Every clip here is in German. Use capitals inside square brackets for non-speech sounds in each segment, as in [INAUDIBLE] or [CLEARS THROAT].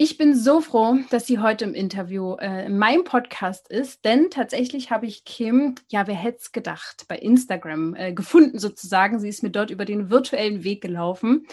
Ich bin so froh, dass sie heute im Interview äh, in meinem Podcast ist, denn tatsächlich habe ich Kim, ja, wer hätte es gedacht, bei Instagram äh, gefunden sozusagen. Sie ist mir dort über den virtuellen Weg gelaufen.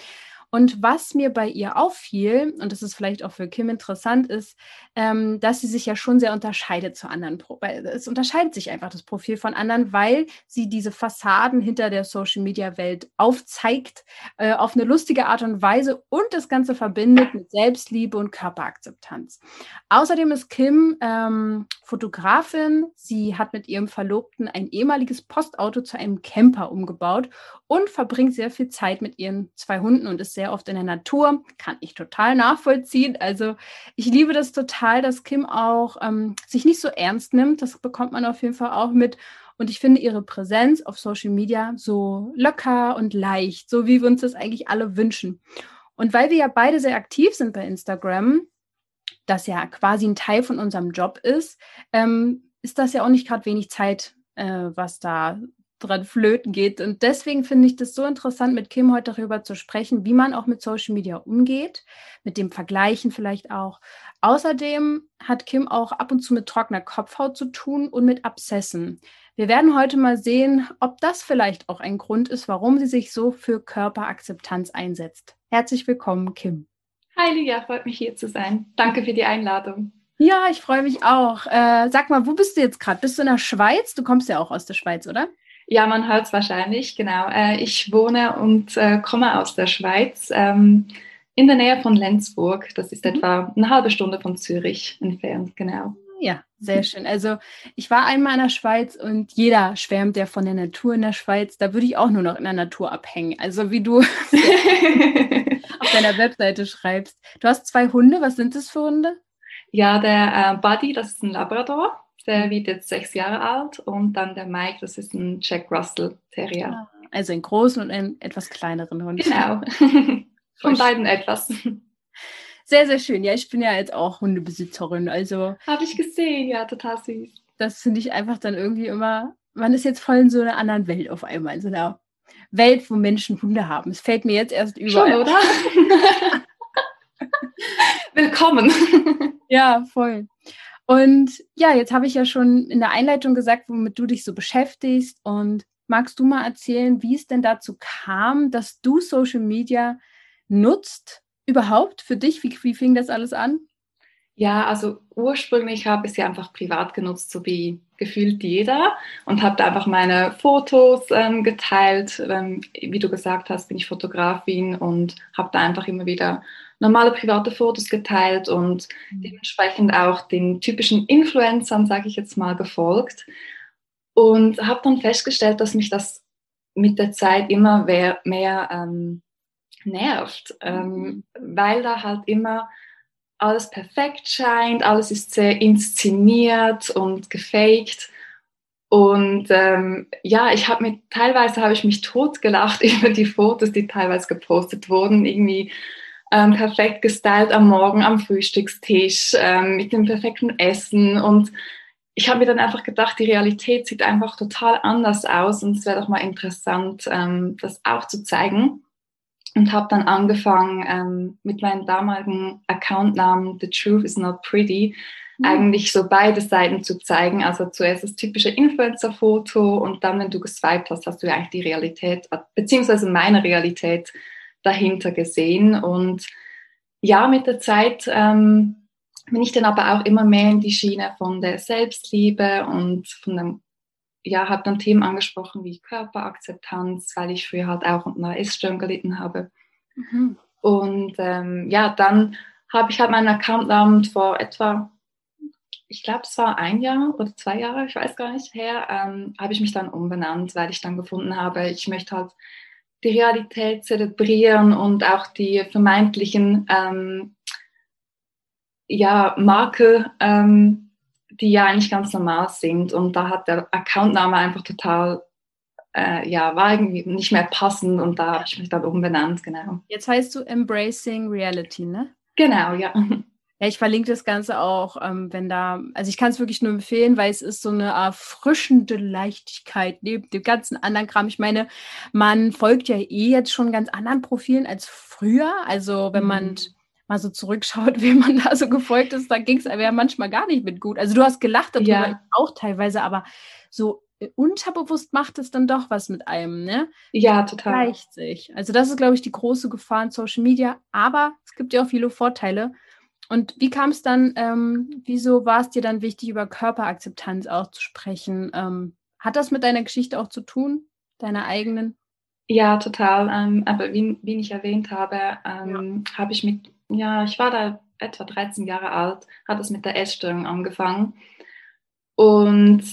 Und was mir bei ihr auffiel, und das ist vielleicht auch für Kim interessant, ist, ähm, dass sie sich ja schon sehr unterscheidet zu anderen. Pro es unterscheidet sich einfach das Profil von anderen, weil sie diese Fassaden hinter der Social-Media-Welt aufzeigt, äh, auf eine lustige Art und Weise und das Ganze verbindet mit Selbstliebe und Körperakzeptanz. Außerdem ist Kim ähm, Fotografin. Sie hat mit ihrem Verlobten ein ehemaliges Postauto zu einem Camper umgebaut und verbringt sehr viel Zeit mit ihren zwei Hunden und ist sehr oft in der Natur. Kann ich total nachvollziehen. Also ich liebe das total, dass Kim auch ähm, sich nicht so ernst nimmt. Das bekommt man auf jeden Fall auch mit. Und ich finde ihre Präsenz auf Social Media so locker und leicht, so wie wir uns das eigentlich alle wünschen. Und weil wir ja beide sehr aktiv sind bei Instagram, das ja quasi ein Teil von unserem Job ist, ähm, ist das ja auch nicht gerade wenig Zeit, äh, was da dran flöten geht. Und deswegen finde ich das so interessant, mit Kim heute darüber zu sprechen, wie man auch mit Social Media umgeht, mit dem Vergleichen vielleicht auch. Außerdem hat Kim auch ab und zu mit trockener Kopfhaut zu tun und mit Abszessen. Wir werden heute mal sehen, ob das vielleicht auch ein Grund ist, warum sie sich so für Körperakzeptanz einsetzt. Herzlich willkommen, Kim. Hi Lydia, freut mich hier zu sein. Danke für die Einladung. Ja, ich freue mich auch. Äh, sag mal, wo bist du jetzt gerade? Bist du in der Schweiz? Du kommst ja auch aus der Schweiz, oder? Ja, man hört es wahrscheinlich, genau. Äh, ich wohne und äh, komme aus der Schweiz, ähm, in der Nähe von Lenzburg. Das ist mhm. etwa eine halbe Stunde von Zürich entfernt, genau. Ja, sehr schön. Also ich war einmal in der Schweiz und jeder schwärmt ja von der Natur in der Schweiz. Da würde ich auch nur noch in der Natur abhängen. Also wie du [LAUGHS] auf deiner Webseite schreibst. Du hast zwei Hunde. Was sind das für Hunde? Ja, der äh, Buddy, das ist ein Labrador der wird jetzt sechs Jahre alt und dann der Mike, das ist ein Jack Russell Terrier. Ah, also einen großen und einen etwas kleineren Hund. Genau. [LAUGHS] Von beiden etwas. Sehr, sehr schön. Ja, ich bin ja jetzt auch Hundebesitzerin. Also. Habe ich gesehen, ja, total süß. Das finde ich einfach dann irgendwie immer, man ist jetzt voll in so einer anderen Welt auf einmal, in so einer Welt, wo Menschen Hunde haben. Es fällt mir jetzt erst über. Schon, oder? [LAUGHS] Willkommen. Ja, voll. Und ja, jetzt habe ich ja schon in der Einleitung gesagt, womit du dich so beschäftigst. Und magst du mal erzählen, wie es denn dazu kam, dass du Social Media nutzt überhaupt für dich? Wie, wie fing das alles an? Ja, also ursprünglich habe ich sie einfach privat genutzt, so wie gefühlt jeder und habe da einfach meine Fotos ähm, geteilt. Ähm, wie du gesagt hast, bin ich Fotografin und habe da einfach immer wieder normale private Fotos geteilt und mhm. dementsprechend auch den typischen Influencern, sage ich jetzt mal, gefolgt. Und habe dann festgestellt, dass mich das mit der Zeit immer mehr, mehr ähm, nervt, ähm, mhm. weil da halt immer alles perfekt scheint, alles ist sehr inszeniert und gefaked. Und ähm, ja, ich habe mir teilweise habe ich mich totgelacht [LAUGHS] über die Fotos, die teilweise gepostet wurden, irgendwie ähm, perfekt gestylt am Morgen am Frühstückstisch ähm, mit dem perfekten Essen und ich habe mir dann einfach gedacht, die Realität sieht einfach total anders aus und es wäre doch mal interessant, ähm, das auch zu zeigen. Und habe dann angefangen, ähm, mit meinem damaligen Accountnamen The Truth is Not Pretty mhm. eigentlich so beide Seiten zu zeigen. Also zuerst das typische Influencer-Foto und dann, wenn du geswiped hast, hast du eigentlich die Realität, beziehungsweise meine Realität dahinter gesehen. Und ja, mit der Zeit ähm, bin ich dann aber auch immer mehr in die Schiene von der Selbstliebe und von dem, ja, habe dann Themen angesprochen wie Körperakzeptanz, weil ich früher halt auch unter einer Essstörung gelitten habe. Mhm. Und ähm, ja, dann habe ich halt meinen Accountnamen vor etwa, ich glaube, es war ein Jahr oder zwei Jahre, ich weiß gar nicht her, ähm, habe ich mich dann umbenannt, weil ich dann gefunden habe, ich möchte halt die Realität zelebrieren und auch die vermeintlichen ähm, ja, Makel, ähm, die ja eigentlich ganz normal sind. Und da hat der Accountname einfach total, äh, ja, war irgendwie nicht mehr passend und da habe ich mich dann umbenannt, genau. Jetzt heißt du Embracing Reality, ne? Genau, ja. Ja, ich verlinke das Ganze auch, ähm, wenn da, also ich kann es wirklich nur empfehlen, weil es ist so eine erfrischende Leichtigkeit neben dem ganzen anderen Kram. Ich meine, man folgt ja eh jetzt schon ganz anderen Profilen als früher. Also wenn man mhm. mal so zurückschaut, [LAUGHS] wie man da so gefolgt ist, da ging es aber ja manchmal gar nicht mit gut. Also du hast gelacht darüber, ja. auch teilweise, aber so äh, unterbewusst macht es dann doch was mit einem, ne? Ja, total. Gleicht sich. Also das ist, glaube ich, die große Gefahr in Social Media. Aber es gibt ja auch viele Vorteile. Und wie kam es dann, ähm, wieso war es dir dann wichtig, über Körperakzeptanz auch zu sprechen? Ähm, hat das mit deiner Geschichte auch zu tun, deiner eigenen? Ja, total. Ähm, aber wie, wie ich erwähnt habe, ähm, ja. habe ich mit, ja, ich war da etwa 13 Jahre alt, hat es mit der Essstörung angefangen. Und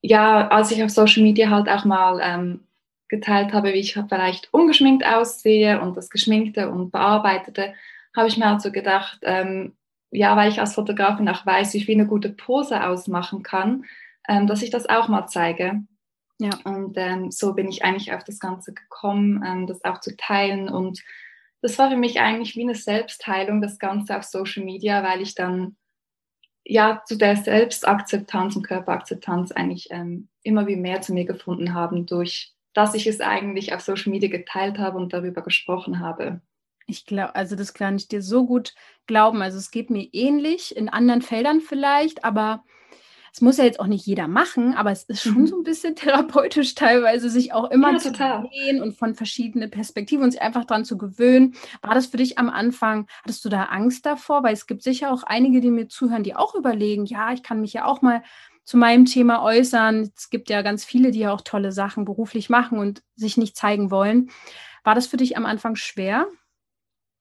ja, als ich auf Social Media halt auch mal ähm, geteilt habe, wie ich vielleicht ungeschminkt aussehe und das Geschminkte und Bearbeitete, habe ich mir also gedacht, ähm, ja, weil ich als Fotografin auch weiß, wie ich eine gute Pose ausmachen kann, ähm, dass ich das auch mal zeige. Ja. Und ähm, so bin ich eigentlich auf das Ganze gekommen, ähm, das auch zu teilen. Und das war für mich eigentlich wie eine Selbstheilung, das Ganze auf Social Media, weil ich dann ja zu der Selbstakzeptanz und Körperakzeptanz eigentlich ähm, immer wie mehr zu mir gefunden haben, durch dass ich es eigentlich auf Social Media geteilt habe und darüber gesprochen habe. Ich glaube, also das kann ich dir so gut glauben. Also es geht mir ähnlich, in anderen Feldern vielleicht, aber es muss ja jetzt auch nicht jeder machen, aber es ist schon mhm. so ein bisschen [LAUGHS] therapeutisch teilweise, sich auch immer ja, zu sehen und von verschiedenen Perspektiven und sich einfach daran zu gewöhnen. War das für dich am Anfang, hattest du da Angst davor? Weil es gibt sicher auch einige, die mir zuhören, die auch überlegen, ja, ich kann mich ja auch mal zu meinem Thema äußern. Es gibt ja ganz viele, die ja auch tolle Sachen beruflich machen und sich nicht zeigen wollen. War das für dich am Anfang schwer?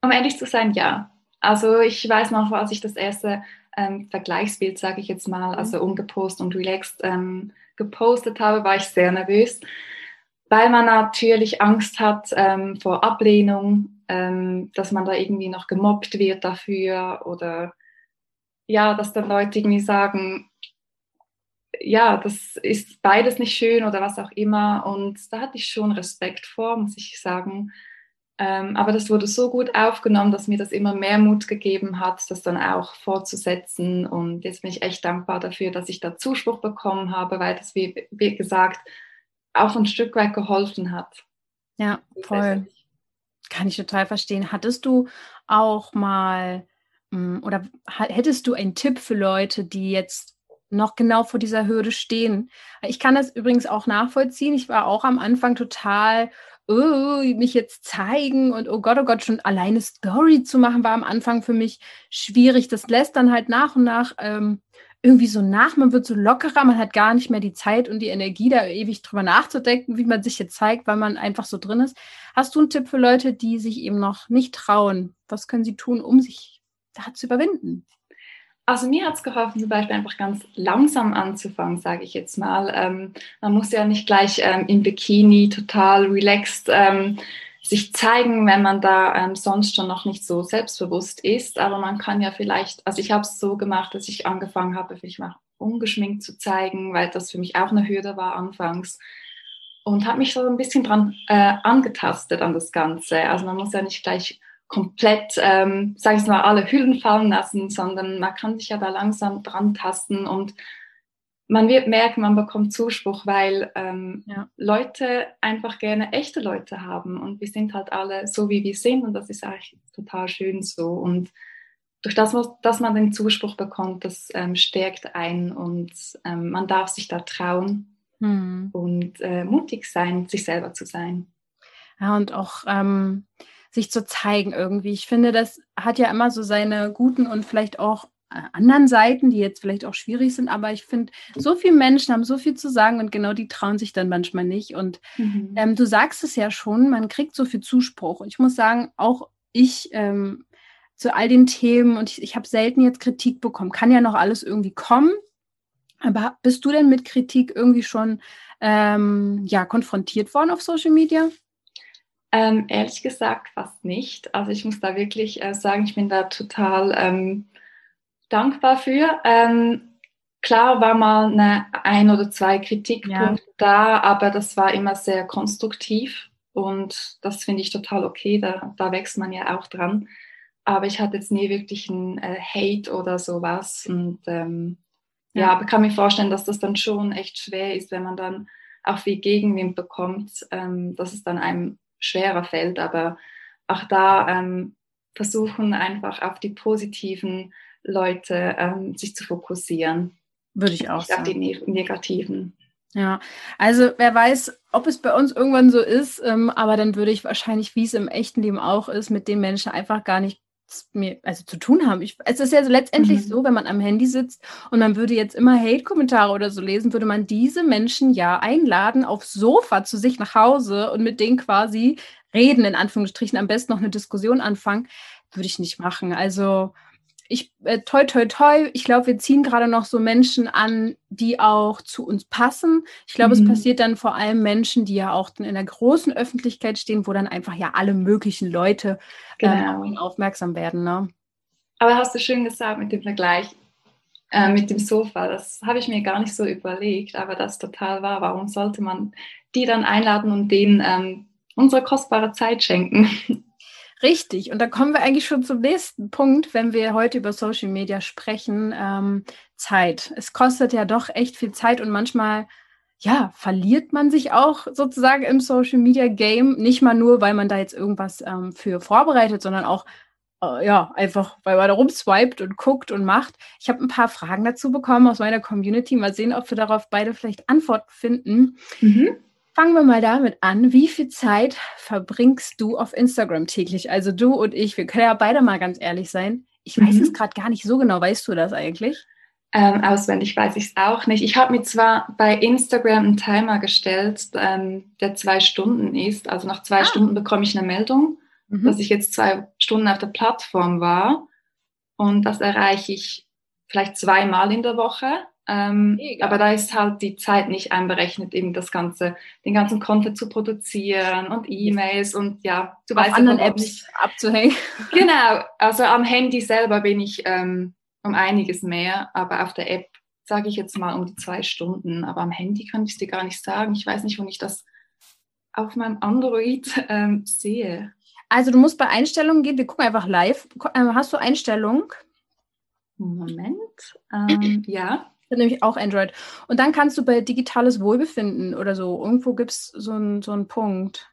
Um ehrlich zu sein, ja. Also ich weiß noch, als ich das erste ähm, Vergleichsbild, sage ich jetzt mal, also mhm. ungepostet und relaxed ähm, gepostet habe, war ich sehr nervös, weil man natürlich Angst hat ähm, vor Ablehnung, ähm, dass man da irgendwie noch gemobbt wird dafür oder ja, dass dann Leute irgendwie sagen, ja, das ist beides nicht schön oder was auch immer. Und da hatte ich schon Respekt vor, muss ich sagen. Ähm, aber das wurde so gut aufgenommen, dass mir das immer mehr Mut gegeben hat, das dann auch fortzusetzen. Und jetzt bin ich echt dankbar dafür, dass ich da Zuspruch bekommen habe, weil das, wie, wie gesagt, auch ein Stück weit geholfen hat. Ja, voll. Kann ich total verstehen. Hattest du auch mal hm, oder hättest du einen Tipp für Leute, die jetzt noch genau vor dieser Hürde stehen? Ich kann das übrigens auch nachvollziehen. Ich war auch am Anfang total oh, mich jetzt zeigen und oh Gott, oh Gott, schon alleine Story zu machen, war am Anfang für mich schwierig. Das lässt dann halt nach und nach ähm, irgendwie so nach. Man wird so lockerer, man hat gar nicht mehr die Zeit und die Energie, da ewig drüber nachzudenken, wie man sich jetzt zeigt, weil man einfach so drin ist. Hast du einen Tipp für Leute, die sich eben noch nicht trauen? Was können sie tun, um sich da zu überwinden? Also mir hat es geholfen, zum Beispiel einfach ganz langsam anzufangen, sage ich jetzt mal. Ähm, man muss ja nicht gleich ähm, im Bikini total relaxed ähm, sich zeigen, wenn man da ähm, sonst schon noch nicht so selbstbewusst ist. Aber man kann ja vielleicht, also ich habe es so gemacht, dass ich angefangen habe, vielleicht mal ungeschminkt zu zeigen, weil das für mich auch eine Hürde war anfangs. Und habe mich so ein bisschen dran äh, angetastet an das Ganze. Also man muss ja nicht gleich komplett, ähm, sage ich mal, alle Hüllen fallen lassen, sondern man kann sich ja da langsam dran tasten und man wird merken, man bekommt Zuspruch, weil ähm, ja. Leute einfach gerne echte Leute haben und wir sind halt alle so, wie wir sind und das ist eigentlich total schön so und durch das, dass man den Zuspruch bekommt, das ähm, stärkt ein und ähm, man darf sich da trauen hm. und äh, mutig sein, sich selber zu sein. Ja, und auch ähm, sich zu zeigen irgendwie. Ich finde, das hat ja immer so seine guten und vielleicht auch äh, anderen Seiten, die jetzt vielleicht auch schwierig sind, aber ich finde, so viele Menschen haben so viel zu sagen und genau die trauen sich dann manchmal nicht. Und mhm. ähm, du sagst es ja schon, man kriegt so viel Zuspruch. Und ich muss sagen, auch ich ähm, zu all den Themen und ich, ich habe selten jetzt Kritik bekommen. Kann ja noch alles irgendwie kommen. Aber bist du denn mit Kritik irgendwie schon ähm, ja, konfrontiert worden auf Social Media? Ähm, ehrlich gesagt fast nicht. Also ich muss da wirklich äh, sagen, ich bin da total ähm, dankbar für. Ähm, klar war mal eine, ein oder zwei Kritikpunkte ja. da, aber das war immer sehr konstruktiv und das finde ich total okay, da, da wächst man ja auch dran. Aber ich hatte jetzt nie wirklich einen äh, Hate oder sowas und ähm, ja. ja, aber kann mir vorstellen, dass das dann schon echt schwer ist, wenn man dann auch viel Gegenwind bekommt, ähm, dass es dann einem schwerer fällt. Aber auch da ähm, versuchen einfach auf die positiven Leute ähm, sich zu fokussieren. Würde ich auch Nicht sagen. Auf die ne negativen. Ja, also wer weiß, ob es bei uns irgendwann so ist, ähm, aber dann würde ich wahrscheinlich, wie es im echten Leben auch ist, mit den Menschen einfach gar nicht mir also zu tun haben. Ich, es ist ja so letztendlich mhm. so, wenn man am Handy sitzt und man würde jetzt immer Hate-Kommentare oder so lesen, würde man diese Menschen ja einladen aufs Sofa zu sich nach Hause und mit denen quasi reden, in Anführungsstrichen, am besten noch eine Diskussion anfangen. Würde ich nicht machen. Also ich, äh, toi, toi, toi, ich glaube, wir ziehen gerade noch so Menschen an, die auch zu uns passen. Ich glaube, mhm. es passiert dann vor allem Menschen, die ja auch in der großen Öffentlichkeit stehen, wo dann einfach ja alle möglichen Leute ähm, genau. aufmerksam werden. Ne? Aber hast du schön gesagt mit dem Vergleich äh, mit dem Sofa. Das habe ich mir gar nicht so überlegt, aber das total wahr. Warum sollte man die dann einladen und denen ähm, unsere kostbare Zeit schenken? [LAUGHS] Richtig. Und da kommen wir eigentlich schon zum nächsten Punkt, wenn wir heute über Social Media sprechen. Ähm, Zeit. Es kostet ja doch echt viel Zeit und manchmal, ja, verliert man sich auch sozusagen im Social Media Game. Nicht mal nur, weil man da jetzt irgendwas ähm, für vorbereitet, sondern auch, äh, ja, einfach, weil man da rumswiped und guckt und macht. Ich habe ein paar Fragen dazu bekommen aus meiner Community. Mal sehen, ob wir darauf beide vielleicht Antworten finden. Mhm. Fangen wir mal damit an. Wie viel Zeit verbringst du auf Instagram täglich? Also du und ich, wir können ja beide mal ganz ehrlich sein. Ich weiß mhm. es gerade gar nicht so genau. Weißt du das eigentlich? Ähm, auswendig weiß ich es auch nicht. Ich habe mir zwar bei Instagram einen Timer gestellt, ähm, der zwei Stunden ist. Also nach zwei ah. Stunden bekomme ich eine Meldung, mhm. dass ich jetzt zwei Stunden auf der Plattform war. Und das erreiche ich vielleicht zweimal in der Woche. Ähm, aber da ist halt die Zeit nicht einberechnet, eben das Ganze, den ganzen Content zu produzieren und E-Mails und ja, du Auf weißt anderen Apps nicht abzuhängen. [LAUGHS] Genau, also am Handy selber bin ich ähm, um einiges mehr, aber auf der App sage ich jetzt mal um die zwei Stunden, aber am Handy kann ich es dir gar nicht sagen. Ich weiß nicht, wo ich das auf meinem Android ähm, sehe. Also du musst bei Einstellungen gehen, wir gucken einfach live. Ähm, hast du Einstellungen? Moment, ähm, ja nämlich auch Android. Und dann kannst du bei digitales Wohlbefinden oder so, irgendwo gibt es so einen so einen Punkt.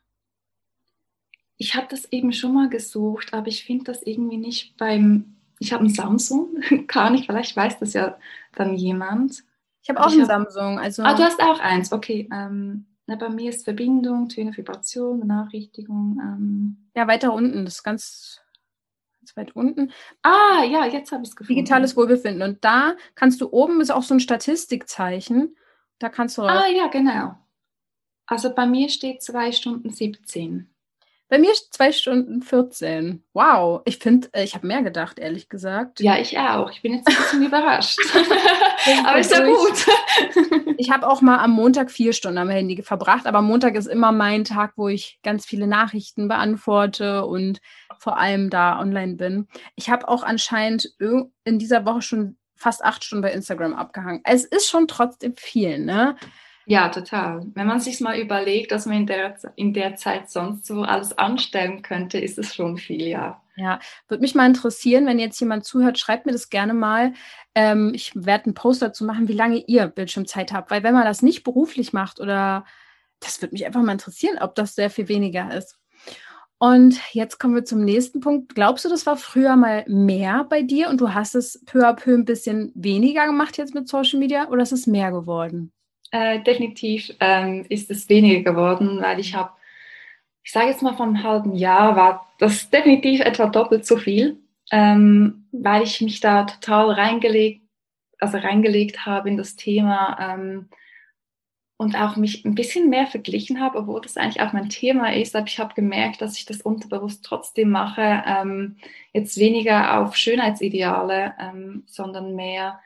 Ich habe das eben schon mal gesucht, aber ich finde das irgendwie nicht beim. Ich habe ein Samsung, [LAUGHS] gar nicht, vielleicht weiß das ja dann jemand. Ich habe auch ich ein hab, Samsung. Also ah, du hast auch eins, okay. Ähm, na, bei mir ist Verbindung, Töne, Vibration, Benachrichtigung. Ähm. Ja, weiter unten, das ist ganz ganz weit unten. Ah, ja, jetzt habe ich es gefunden. Digitales Wohlbefinden. Und da kannst du oben ist auch so ein Statistikzeichen. Da kannst du. Ah, ja, genau. Also bei mir steht 2 Stunden 17. Bei mir 2 Stunden 14. Wow. Ich finde, äh, ich habe mehr gedacht, ehrlich gesagt. Ja, ich auch. Ich bin jetzt ein bisschen [LAUGHS] überrascht. [LAUGHS] aber ist ja gut. [LAUGHS] ich habe auch mal am Montag vier Stunden am Handy verbracht, aber Montag ist immer mein Tag, wo ich ganz viele Nachrichten beantworte und vor allem da online bin. Ich habe auch anscheinend in dieser Woche schon fast acht Stunden bei Instagram abgehangen. Es ist schon trotzdem viel, ne? Ja, total. Wenn man sich mal überlegt, dass man in der, in der Zeit sonst so alles anstellen könnte, ist es schon viel, ja. Ja, würde mich mal interessieren, wenn jetzt jemand zuhört, schreibt mir das gerne mal. Ähm, ich werde einen Post dazu machen, wie lange ihr Bildschirmzeit habt, weil wenn man das nicht beruflich macht oder das würde mich einfach mal interessieren, ob das sehr viel weniger ist. Und jetzt kommen wir zum nächsten Punkt. Glaubst du, das war früher mal mehr bei dir und du hast es peu à peu ein bisschen weniger gemacht jetzt mit Social Media oder ist es mehr geworden? Äh, definitiv ähm, ist es weniger geworden, weil ich habe, ich sage jetzt mal vor einem halben Jahr, war das definitiv etwa doppelt so viel, ähm, weil ich mich da total reingelegt, also reingelegt habe in das Thema. Ähm, und auch mich ein bisschen mehr verglichen habe, obwohl das eigentlich auch mein Thema ist. Aber ich habe gemerkt, dass ich das unterbewusst trotzdem mache, ähm, jetzt weniger auf Schönheitsideale, ähm, sondern mehr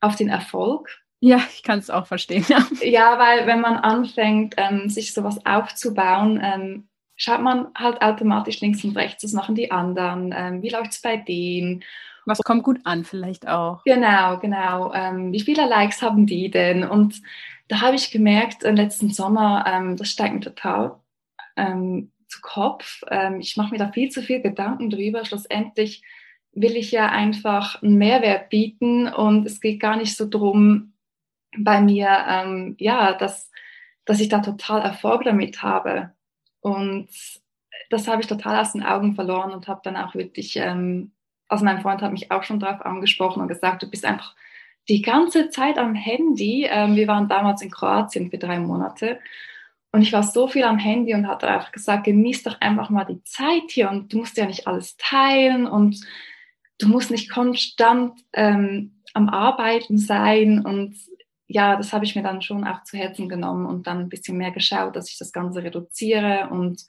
auf den Erfolg. Ja, ich kann es auch verstehen. Ja. ja, weil wenn man anfängt, ähm, sich sowas aufzubauen, ähm, schaut man halt automatisch links und rechts, was machen die anderen, ähm, wie läuft es bei denen. Was kommt gut an vielleicht auch. Genau, genau. Ähm, wie viele Likes haben die denn? Und da habe ich gemerkt, im letzten Sommer, ähm, das steigt mir total ähm, zu Kopf. Ich mache mir da viel zu viel Gedanken drüber. Schlussendlich will ich ja einfach einen Mehrwert bieten und es geht gar nicht so drum bei mir, ähm, ja, dass, dass ich da total Erfolg damit habe. Und das habe ich total aus den Augen verloren und habe dann auch wirklich, ähm, also mein Freund hat mich auch schon darauf angesprochen und gesagt, du bist einfach die ganze Zeit am Handy. Ähm, wir waren damals in Kroatien für drei Monate und ich war so viel am Handy und hatte einfach gesagt, genieß doch einfach mal die Zeit hier und du musst ja nicht alles teilen und du musst nicht konstant ähm, am Arbeiten sein und ja, das habe ich mir dann schon auch zu Herzen genommen und dann ein bisschen mehr geschaut, dass ich das Ganze reduziere und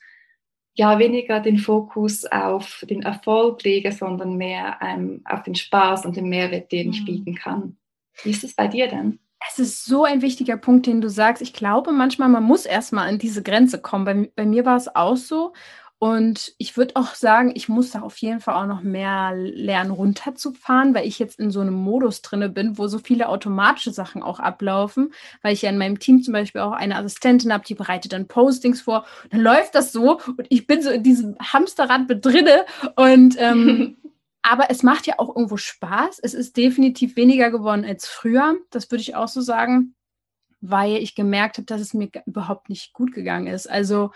ja, weniger den Fokus auf den Erfolg lege, sondern mehr ähm, auf den Spaß und den Mehrwert, den ich mhm. bieten kann. Wie ist es bei dir denn? Es ist so ein wichtiger Punkt, den du sagst. Ich glaube manchmal, man muss erstmal an diese Grenze kommen. Bei, bei mir war es auch so. Und ich würde auch sagen, ich muss da auf jeden Fall auch noch mehr lernen, runterzufahren, weil ich jetzt in so einem Modus drinne bin, wo so viele automatische Sachen auch ablaufen, weil ich ja in meinem Team zum Beispiel auch eine Assistentin habe, die bereitet dann Postings vor. Dann läuft das so und ich bin so in diesem Hamsterrad mit drinne und ähm, [LAUGHS] aber es macht ja auch irgendwo Spaß. Es ist definitiv weniger geworden als früher. Das würde ich auch so sagen, weil ich gemerkt habe, dass es mir überhaupt nicht gut gegangen ist. Also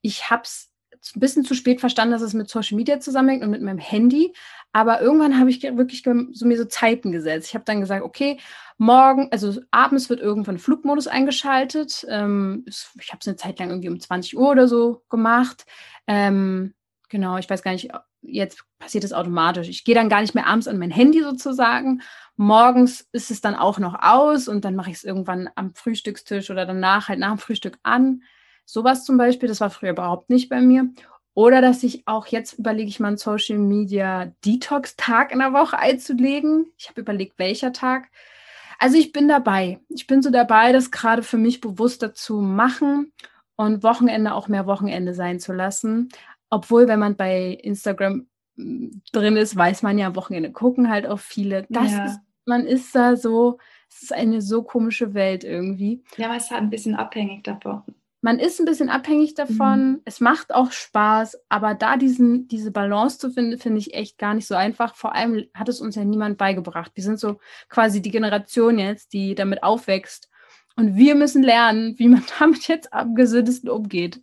ich habe es ein bisschen zu spät verstanden, dass es mit Social Media zusammenhängt und mit meinem Handy. Aber irgendwann habe ich wirklich so mir so Zeiten gesetzt. Ich habe dann gesagt, okay, morgen, also abends wird irgendwann Flugmodus eingeschaltet. Ähm, ich habe es eine Zeit lang irgendwie um 20 Uhr oder so gemacht. Ähm, genau, ich weiß gar nicht, jetzt passiert es automatisch. Ich gehe dann gar nicht mehr abends an mein Handy sozusagen. Morgens ist es dann auch noch aus und dann mache ich es irgendwann am Frühstückstisch oder danach halt nach dem Frühstück an. Sowas zum Beispiel, das war früher überhaupt nicht bei mir. Oder dass ich auch jetzt überlege, ich mal einen Social Media Detox Tag in der Woche einzulegen. Ich habe überlegt, welcher Tag. Also ich bin dabei. Ich bin so dabei, das gerade für mich bewusster zu machen und Wochenende auch mehr Wochenende sein zu lassen. Obwohl, wenn man bei Instagram hm, drin ist, weiß man ja, Wochenende gucken halt auch viele. Das ja. ist, man ist da so, es ist eine so komische Welt irgendwie. Ja, man ist halt ein bisschen abhängig davon man ist ein bisschen abhängig davon. Mhm. Es macht auch Spaß, aber da diesen, diese Balance zu finden, finde ich echt gar nicht so einfach. Vor allem hat es uns ja niemand beigebracht. Wir sind so quasi die Generation jetzt, die damit aufwächst. Und wir müssen lernen, wie man [LAUGHS] damit jetzt am gesündesten umgeht.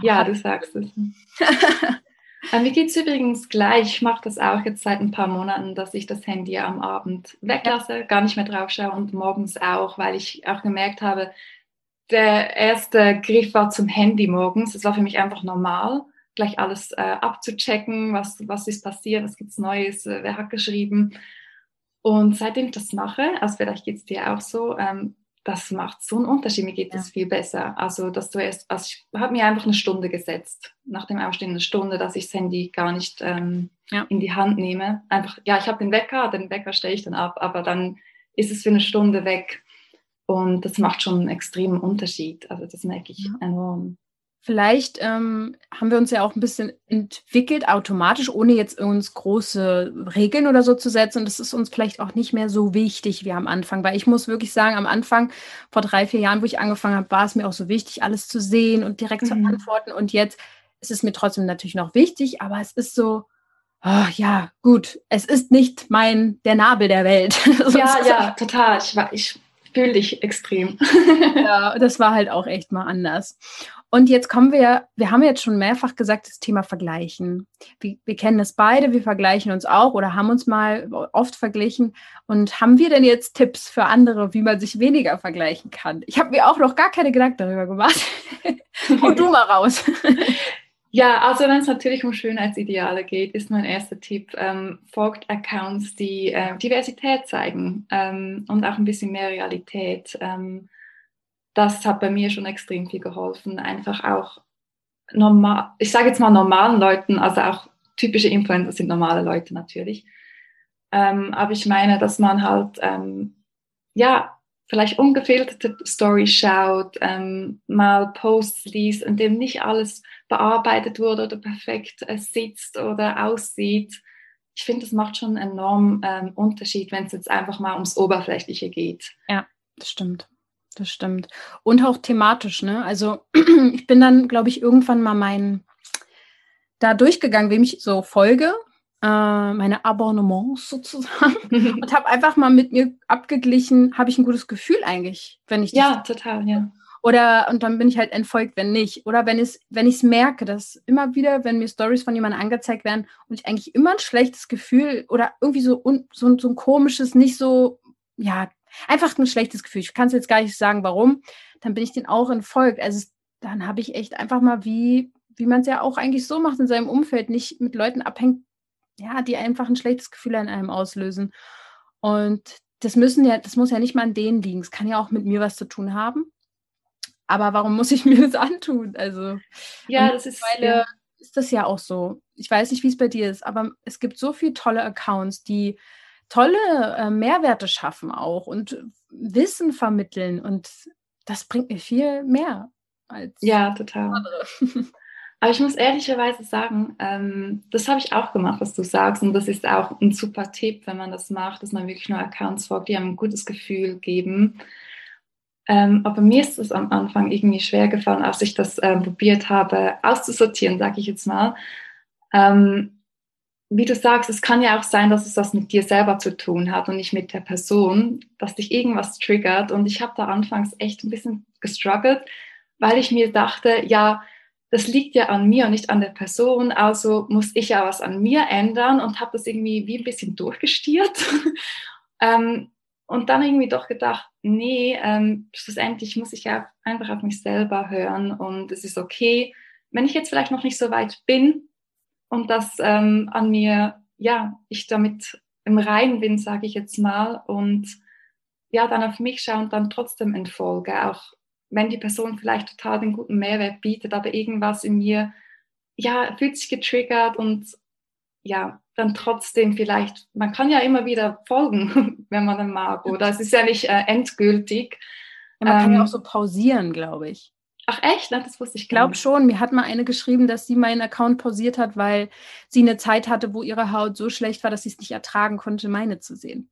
Ja, du sagst es. [LAUGHS] Mir geht es übrigens gleich. Ich mache das auch jetzt seit ein paar Monaten, dass ich das Handy am Abend weglasse, gar nicht mehr drauf schaue und morgens auch, weil ich auch gemerkt habe, der erste Griff war zum Handy morgens. Es war für mich einfach normal, gleich alles äh, abzuchecken, was, was ist passiert, was gibt es Neues, äh, wer hat geschrieben. Und seitdem ich das mache, also vielleicht geht es dir auch so, ähm, das macht so einen Unterschied, mir geht es ja. viel besser. Also, dass du erst, also ich habe mir einfach eine Stunde gesetzt, nach dem Aufstehen eine Stunde, dass ich das Handy gar nicht ähm, ja. in die Hand nehme. Einfach, ja, ich habe den Wecker, den Wecker stelle ich dann ab, aber dann ist es für eine Stunde weg. Und das macht schon einen extremen Unterschied. Also das merke ich enorm. Vielleicht ähm, haben wir uns ja auch ein bisschen entwickelt, automatisch, ohne jetzt uns große Regeln oder so zu setzen. Und das ist uns vielleicht auch nicht mehr so wichtig wie am Anfang. Weil ich muss wirklich sagen, am Anfang, vor drei, vier Jahren, wo ich angefangen habe, war es mir auch so wichtig, alles zu sehen und direkt mhm. zu antworten. Und jetzt ist es mir trotzdem natürlich noch wichtig, aber es ist so, oh, ja, gut, es ist nicht mein, der Nabel der Welt. [LAUGHS] ja, ja, total. Ich, ich fühle dich extrem. [LAUGHS] ja, das war halt auch echt mal anders. Und jetzt kommen wir, wir haben jetzt schon mehrfach gesagt, das Thema Vergleichen. Wir, wir kennen das beide, wir vergleichen uns auch oder haben uns mal oft verglichen. Und haben wir denn jetzt Tipps für andere, wie man sich weniger vergleichen kann? Ich habe mir auch noch gar keine Gedanken darüber gemacht. [LAUGHS] Und du mal raus. [LAUGHS] Ja, also wenn es natürlich um Schönheitsideale geht, ist mein erster Tipp, ähm, folgt Accounts, die äh, Diversität zeigen ähm, und auch ein bisschen mehr Realität. Ähm, das hat bei mir schon extrem viel geholfen. Einfach auch normal, ich sage jetzt mal normalen Leuten, also auch typische Influencer sind normale Leute natürlich. Ähm, aber ich meine, dass man halt ähm, ja vielleicht ungefilterte Story schaut, ähm, mal Posts liest, in dem nicht alles bearbeitet wurde oder perfekt äh, sitzt oder aussieht. ich finde, das macht schon einen enormen ähm, Unterschied, wenn es jetzt einfach mal ums Oberflächliche geht. Ja, das stimmt. Das stimmt. Und auch thematisch, ne? Also [CLEARS THROAT] ich bin dann, glaube ich, irgendwann mal mein da durchgegangen, wem ich so folge, äh, meine Abonnements sozusagen, [LAUGHS] und habe einfach mal mit mir abgeglichen, habe ich ein gutes Gefühl eigentlich, wenn ich das Ja, total, ja. Oder und dann bin ich halt entfolgt, wenn nicht. Oder wenn es, wenn ich es merke, dass immer wieder, wenn mir Stories von jemandem angezeigt werden und ich eigentlich immer ein schlechtes Gefühl oder irgendwie so, un, so, so ein komisches, nicht so, ja, einfach ein schlechtes Gefühl. Ich kann es jetzt gar nicht sagen, warum. Dann bin ich den auch entfolgt. Also dann habe ich echt einfach mal, wie, wie man es ja auch eigentlich so macht in seinem Umfeld, nicht mit Leuten abhängt, ja, die einfach ein schlechtes Gefühl an einem auslösen. Und das müssen ja, das muss ja nicht mal an denen liegen. Es kann ja auch mit mir was zu tun haben aber warum muss ich [LAUGHS] mir das antun? Also, ja, das ist, ja. ist das ja auch so. Ich weiß nicht, wie es bei dir ist, aber es gibt so viele tolle Accounts, die tolle äh, Mehrwerte schaffen auch und Wissen vermitteln und das bringt mir viel mehr als ja total. Andere. [LAUGHS] Aber ich muss ehrlicherweise sagen, ähm, das habe ich auch gemacht, was du sagst. Und das ist auch ein super Tipp, wenn man das macht, dass man wirklich nur Accounts folgt, die einem ein gutes Gefühl geben. Ähm, aber mir ist es am Anfang irgendwie schwer gefallen, als ich das ähm, probiert habe auszusortieren, sage ich jetzt mal. Ähm, wie du sagst, es kann ja auch sein, dass es was mit dir selber zu tun hat und nicht mit der Person, dass dich irgendwas triggert. Und ich habe da anfangs echt ein bisschen gestruggelt, weil ich mir dachte, ja, das liegt ja an mir und nicht an der Person, also muss ich ja was an mir ändern und habe das irgendwie wie ein bisschen durchgestiert. [LAUGHS] ähm, und dann irgendwie doch gedacht, nee, ähm, schlussendlich muss ich ja einfach auf mich selber hören und es ist okay, wenn ich jetzt vielleicht noch nicht so weit bin und das ähm, an mir, ja, ich damit im Reinen bin, sage ich jetzt mal, und ja, dann auf mich schaue und dann trotzdem entfolge, auch wenn die Person vielleicht total den guten Mehrwert bietet, aber irgendwas in mir, ja, fühlt sich getriggert und ja, dann trotzdem vielleicht, man kann ja immer wieder folgen, wenn man dann mag, oder es ist ja nicht äh, endgültig. Ja, man ähm, kann ja auch so pausieren, glaube ich. Ach echt? Na, das wusste ich Ich glaube schon. Mir hat mal eine geschrieben, dass sie meinen Account pausiert hat, weil sie eine Zeit hatte, wo ihre Haut so schlecht war, dass sie es nicht ertragen konnte, meine zu sehen.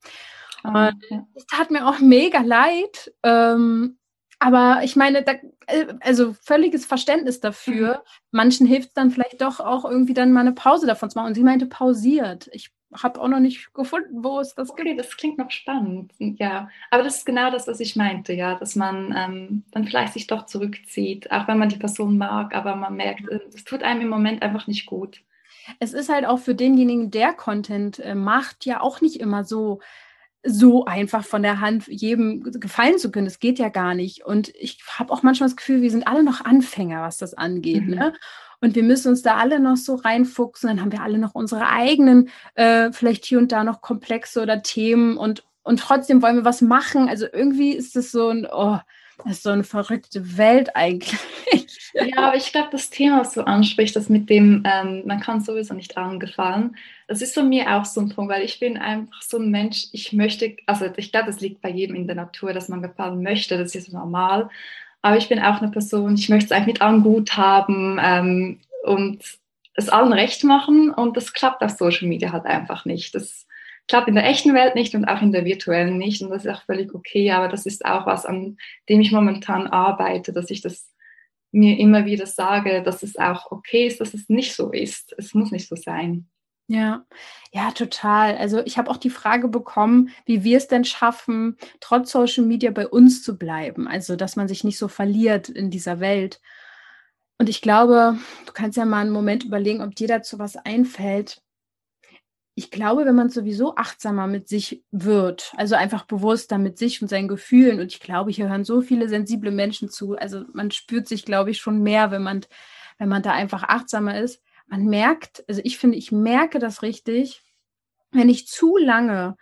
Oh, ja. Das tat mir auch mega leid. Ähm, aber ich meine, da, äh, also völliges Verständnis dafür. Mhm. Manchen hilft es dann vielleicht doch auch irgendwie dann mal eine Pause davon zu machen. Und sie meinte pausiert. Ich habe auch noch nicht gefunden, wo es das okay, gibt. das klingt noch spannend. Ja, aber das ist genau das, was ich meinte, ja, dass man ähm, dann vielleicht sich doch zurückzieht, auch wenn man die Person mag, aber man merkt, äh, es tut einem im Moment einfach nicht gut. Es ist halt auch für denjenigen, der Content äh, macht, ja auch nicht immer so so einfach von der Hand jedem gefallen zu können. Das geht ja gar nicht. Und ich habe auch manchmal das Gefühl, wir sind alle noch Anfänger, was das angeht. Mhm. Ne? Und wir müssen uns da alle noch so reinfuchsen. Dann haben wir alle noch unsere eigenen, äh, vielleicht hier und da noch Komplexe oder Themen. Und, und trotzdem wollen wir was machen. Also irgendwie ist das so ein, oh, das ist so eine verrückte Welt eigentlich. [LAUGHS] Ja, aber ich glaube, das Thema, was du ansprichst, das mit dem, ähm, man kann sowieso nicht angefallen, das ist von mir auch so ein Punkt, weil ich bin einfach so ein Mensch, ich möchte, also ich glaube, das liegt bei jedem in der Natur, dass man gefallen möchte, das ist normal. Aber ich bin auch eine Person, ich möchte es eigentlich mit allen gut haben ähm, und es allen recht machen und das klappt auf Social Media halt einfach nicht. Das klappt in der echten Welt nicht und auch in der virtuellen nicht und das ist auch völlig okay, aber das ist auch was, an dem ich momentan arbeite, dass ich das mir immer wieder sage, dass es auch okay ist, dass es nicht so ist. Es muss nicht so sein. Ja, ja, total. Also ich habe auch die Frage bekommen, wie wir es denn schaffen, trotz Social Media bei uns zu bleiben. Also, dass man sich nicht so verliert in dieser Welt. Und ich glaube, du kannst ja mal einen Moment überlegen, ob dir dazu was einfällt, ich glaube, wenn man sowieso achtsamer mit sich wird, also einfach bewusster mit sich und seinen Gefühlen, und ich glaube, hier hören so viele sensible Menschen zu, also man spürt sich, glaube ich, schon mehr, wenn man, wenn man da einfach achtsamer ist. Man merkt, also ich finde, ich merke das richtig, wenn ich zu lange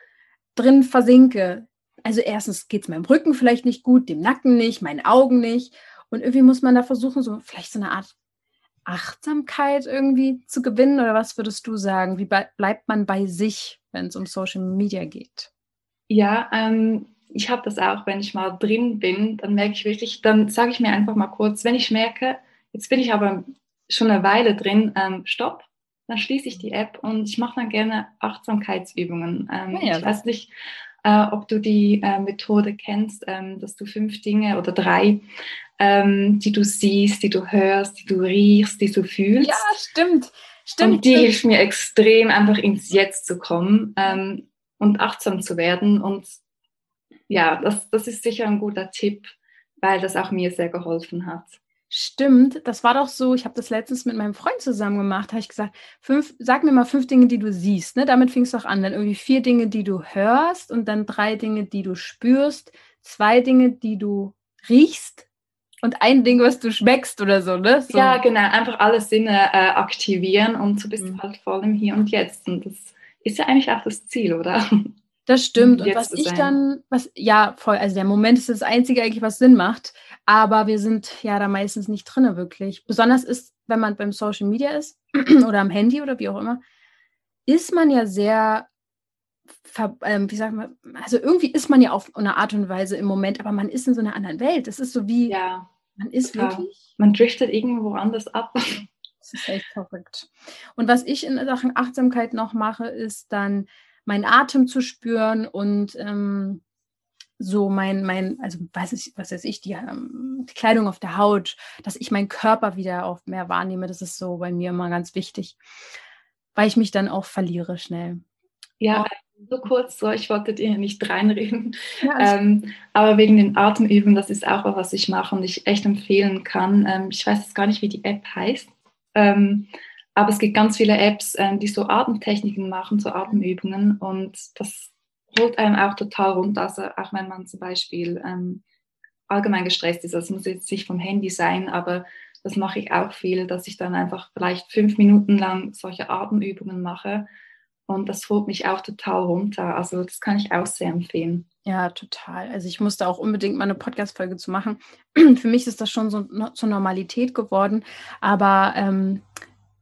drin versinke. Also erstens geht es meinem Rücken vielleicht nicht gut, dem Nacken nicht, meinen Augen nicht. Und irgendwie muss man da versuchen, so vielleicht so eine Art Achtsamkeit irgendwie zu gewinnen? Oder was würdest du sagen? Wie bleibt man bei sich, wenn es um Social Media geht? Ja, ähm, ich habe das auch, wenn ich mal drin bin, dann merke ich wirklich, dann sage ich mir einfach mal kurz, wenn ich merke, jetzt bin ich aber schon eine Weile drin, ähm, stopp, dann schließe ich die App und ich mache dann gerne Achtsamkeitsübungen. Ähm, ja, ich weiß nicht, äh, ob du die äh, Methode kennst, ähm, dass du fünf Dinge oder drei, ähm, die du siehst, die du hörst, die du riechst, die du fühlst. Ja, stimmt. Stimmt. Und die hilft mir extrem, einfach ins Jetzt zu kommen ähm, und achtsam zu werden. Und ja, das, das ist sicher ein guter Tipp, weil das auch mir sehr geholfen hat. Stimmt, das war doch so, ich habe das letztens mit meinem Freund zusammen gemacht, habe ich gesagt, fünf, sag mir mal fünf Dinge, die du siehst. Ne? Damit fing es doch an. Dann irgendwie vier Dinge, die du hörst und dann drei Dinge, die du spürst, zwei Dinge, die du riechst und ein Ding, was du schmeckst oder so, ne? So. Ja, genau, einfach alle Sinne äh, aktivieren und du bist mhm. halt voll im Hier und Jetzt. Und das ist ja eigentlich auch das Ziel, oder? [LAUGHS] Das stimmt. Und was ich dann, was, ja, voll, also der Moment ist das Einzige eigentlich, was Sinn macht. Aber wir sind ja da meistens nicht drin, wirklich. Besonders ist, wenn man beim Social Media ist [CLEARS THROAT] oder am Handy oder wie auch immer, ist man ja sehr, ähm, wie sagt man, also irgendwie ist man ja auf eine Art und Weise im Moment, aber man ist in so einer anderen Welt. Das ist so wie, ja, man ist total. wirklich. Man driftet irgendwo anders ab. Das ist echt verrückt. Und was ich in Sachen Achtsamkeit noch mache, ist dann meinen Atem zu spüren und ähm, so mein, mein, also weiß ich, was weiß ich, die, ähm, die, Kleidung auf der Haut, dass ich meinen Körper wieder auf mehr wahrnehme, das ist so bei mir immer ganz wichtig, weil ich mich dann auch verliere schnell. Ja, so kurz, so ich wollte dir nicht reinreden, [LAUGHS] ja, ähm, aber wegen den Atemübungen, das ist auch was ich mache und ich echt empfehlen kann. Ähm, ich weiß jetzt gar nicht, wie die App heißt. Ähm, aber es gibt ganz viele Apps, ähm, die so Atemtechniken machen, so Atemübungen und das holt einem auch total runter. Also auch wenn man zum Beispiel ähm, allgemein gestresst ist, das muss jetzt nicht vom Handy sein, aber das mache ich auch viel, dass ich dann einfach vielleicht fünf Minuten lang solche Atemübungen mache und das holt mich auch total runter. Also das kann ich auch sehr empfehlen. Ja, total. Also ich musste auch unbedingt mal eine Podcast-Folge zu machen. [CLEARS THROAT] Für mich ist das schon so zur Normalität geworden. Aber ähm,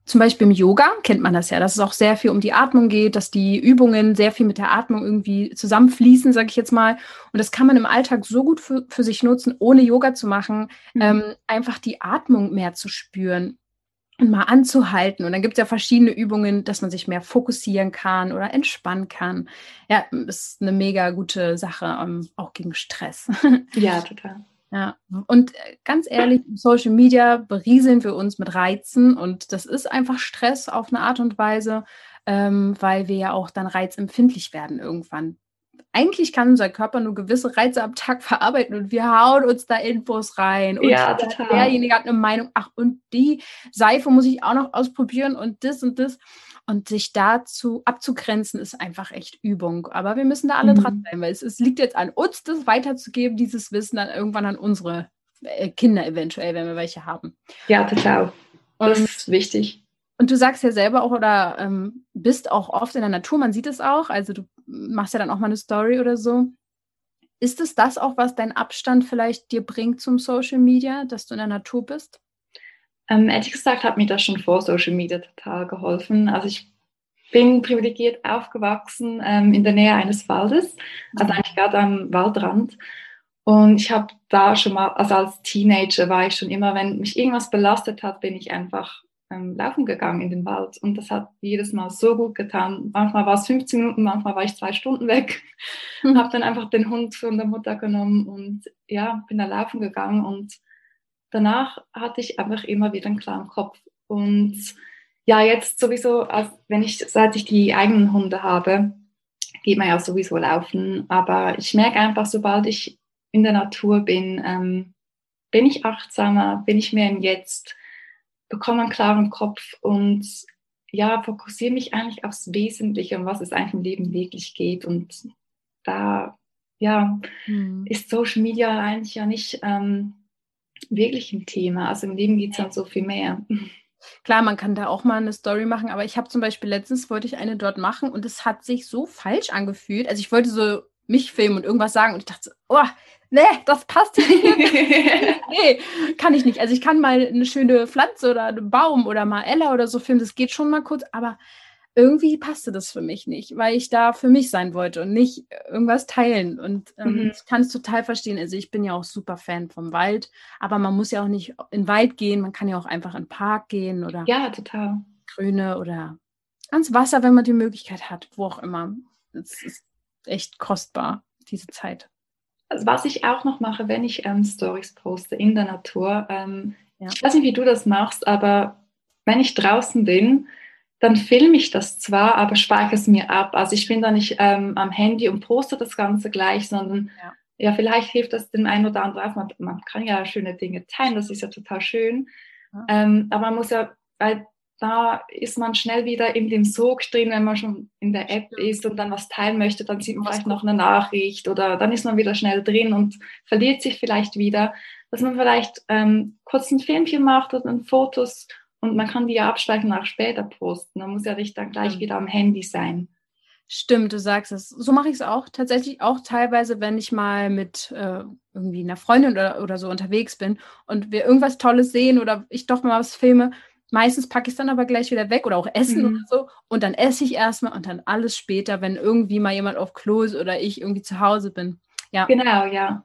zum Beispiel im Yoga kennt man das ja, dass es auch sehr viel um die Atmung geht, dass die Übungen sehr viel mit der Atmung irgendwie zusammenfließen, sage ich jetzt mal. Und das kann man im Alltag so gut für, für sich nutzen, ohne Yoga zu machen, mhm. ähm, einfach die Atmung mehr zu spüren und mal anzuhalten. Und dann gibt es ja verschiedene Übungen, dass man sich mehr fokussieren kann oder entspannen kann. Ja, ist eine mega gute Sache, ähm, auch gegen Stress. [LAUGHS] Ja, total. Ja, und äh, ganz ehrlich, Social Media berieseln wir uns mit Reizen und das ist einfach Stress auf eine Art und Weise, ähm, weil wir ja auch dann reizempfindlich werden irgendwann. Eigentlich kann unser Körper nur gewisse Reize am Tag [LAUGHS] verarbeiten und wir hauen uns da Infos rein. Und ja, total. derjenige hat eine Meinung, ach, und die Seife muss ich auch noch ausprobieren und das und das. Und sich dazu abzugrenzen, ist einfach echt Übung. Aber wir müssen da alle mhm. dran sein, weil es, es, liegt jetzt an uns, das weiterzugeben, dieses Wissen dann irgendwann an unsere äh, Kinder eventuell, wenn wir welche haben. Ja, total. Das und, ist wichtig. Und du sagst ja selber auch oder ähm, bist auch oft in der Natur, man sieht es auch, also du machst ja dann auch mal eine Story oder so. Ist es das auch, was dein Abstand vielleicht dir bringt zum Social Media, dass du in der Natur bist? Ähm, ehrlich gesagt hat mir das schon vor Social Media total geholfen. Also ich bin privilegiert aufgewachsen ähm, in der Nähe eines Waldes, also eigentlich gerade am Waldrand. Und ich habe da schon mal, also als Teenager war ich schon immer, wenn mich irgendwas belastet hat, bin ich einfach ähm, laufen gegangen in den Wald. Und das hat jedes Mal so gut getan. Manchmal war es 15 Minuten, manchmal war ich zwei Stunden weg. Mhm. habe dann einfach den Hund von der Mutter genommen und ja, bin da laufen gegangen und danach hatte ich einfach immer wieder einen klaren Kopf. Und ja, jetzt sowieso, als wenn ich, seit ich die eigenen Hunde habe, geht man ja sowieso laufen. Aber ich merke einfach, sobald ich in der Natur bin, ähm, bin ich achtsamer, bin ich mehr im Jetzt, bekomme einen klaren Kopf und ja, fokussiere mich eigentlich aufs Wesentliche, um was es eigentlich im Leben wirklich geht. Und da, ja, hm. ist Social Media eigentlich ja nicht ähm, wirklich ein Thema. Also im Leben geht es dann so viel mehr. Klar, man kann da auch mal eine Story machen, aber ich habe zum Beispiel letztens wollte ich eine dort machen und es hat sich so falsch angefühlt. Also ich wollte so mich filmen und irgendwas sagen und ich dachte, oh, nee, das passt hier nicht. [LAUGHS] nee, kann ich nicht. Also ich kann mal eine schöne Pflanze oder einen Baum oder mal Ella oder so filmen, das geht schon mal kurz, aber irgendwie passte das für mich nicht, weil ich da für mich sein wollte und nicht irgendwas teilen. Und ähm, mhm. ich kann es total verstehen. Also ich bin ja auch super Fan vom Wald, aber man muss ja auch nicht in den Wald gehen, man kann ja auch einfach in den Park gehen oder. Ja, total. Grüne oder ans Wasser, wenn man die Möglichkeit hat, wo auch immer. Es ist echt kostbar, diese Zeit. Also was ich auch noch mache, wenn ich ähm, Stories poste in der Natur, ähm, ja. ich weiß nicht, wie du das machst, aber wenn ich draußen bin, dann filme ich das zwar, aber speichere es mir ab. Also ich bin da nicht ähm, am Handy und poste das Ganze gleich, sondern ja, ja vielleicht hilft das dem einen oder anderen auch. Man, man, kann ja schöne Dinge teilen, das ist ja total schön. Ja. Ähm, aber man muss ja, weil da ist man schnell wieder in dem Sog drin, wenn man schon in der App ist und dann was teilen möchte, dann sieht man vielleicht noch eine Nachricht oder dann ist man wieder schnell drin und verliert sich vielleicht wieder. Dass man vielleicht ähm, kurz ein Filmchen macht oder ein Fotos und man kann die ja abspeichern und auch später posten. Man muss ja nicht dann gleich wieder am Handy sein. Stimmt, du sagst es. So mache ich es auch. Tatsächlich auch teilweise, wenn ich mal mit äh, irgendwie einer Freundin oder, oder so unterwegs bin und wir irgendwas Tolles sehen oder ich doch mal was filme, Meistens packe ich es dann aber gleich wieder weg oder auch essen mhm. oder so. Und dann esse ich erstmal und dann alles später, wenn irgendwie mal jemand auf Klo ist oder ich irgendwie zu Hause bin. Ja. Genau, ja.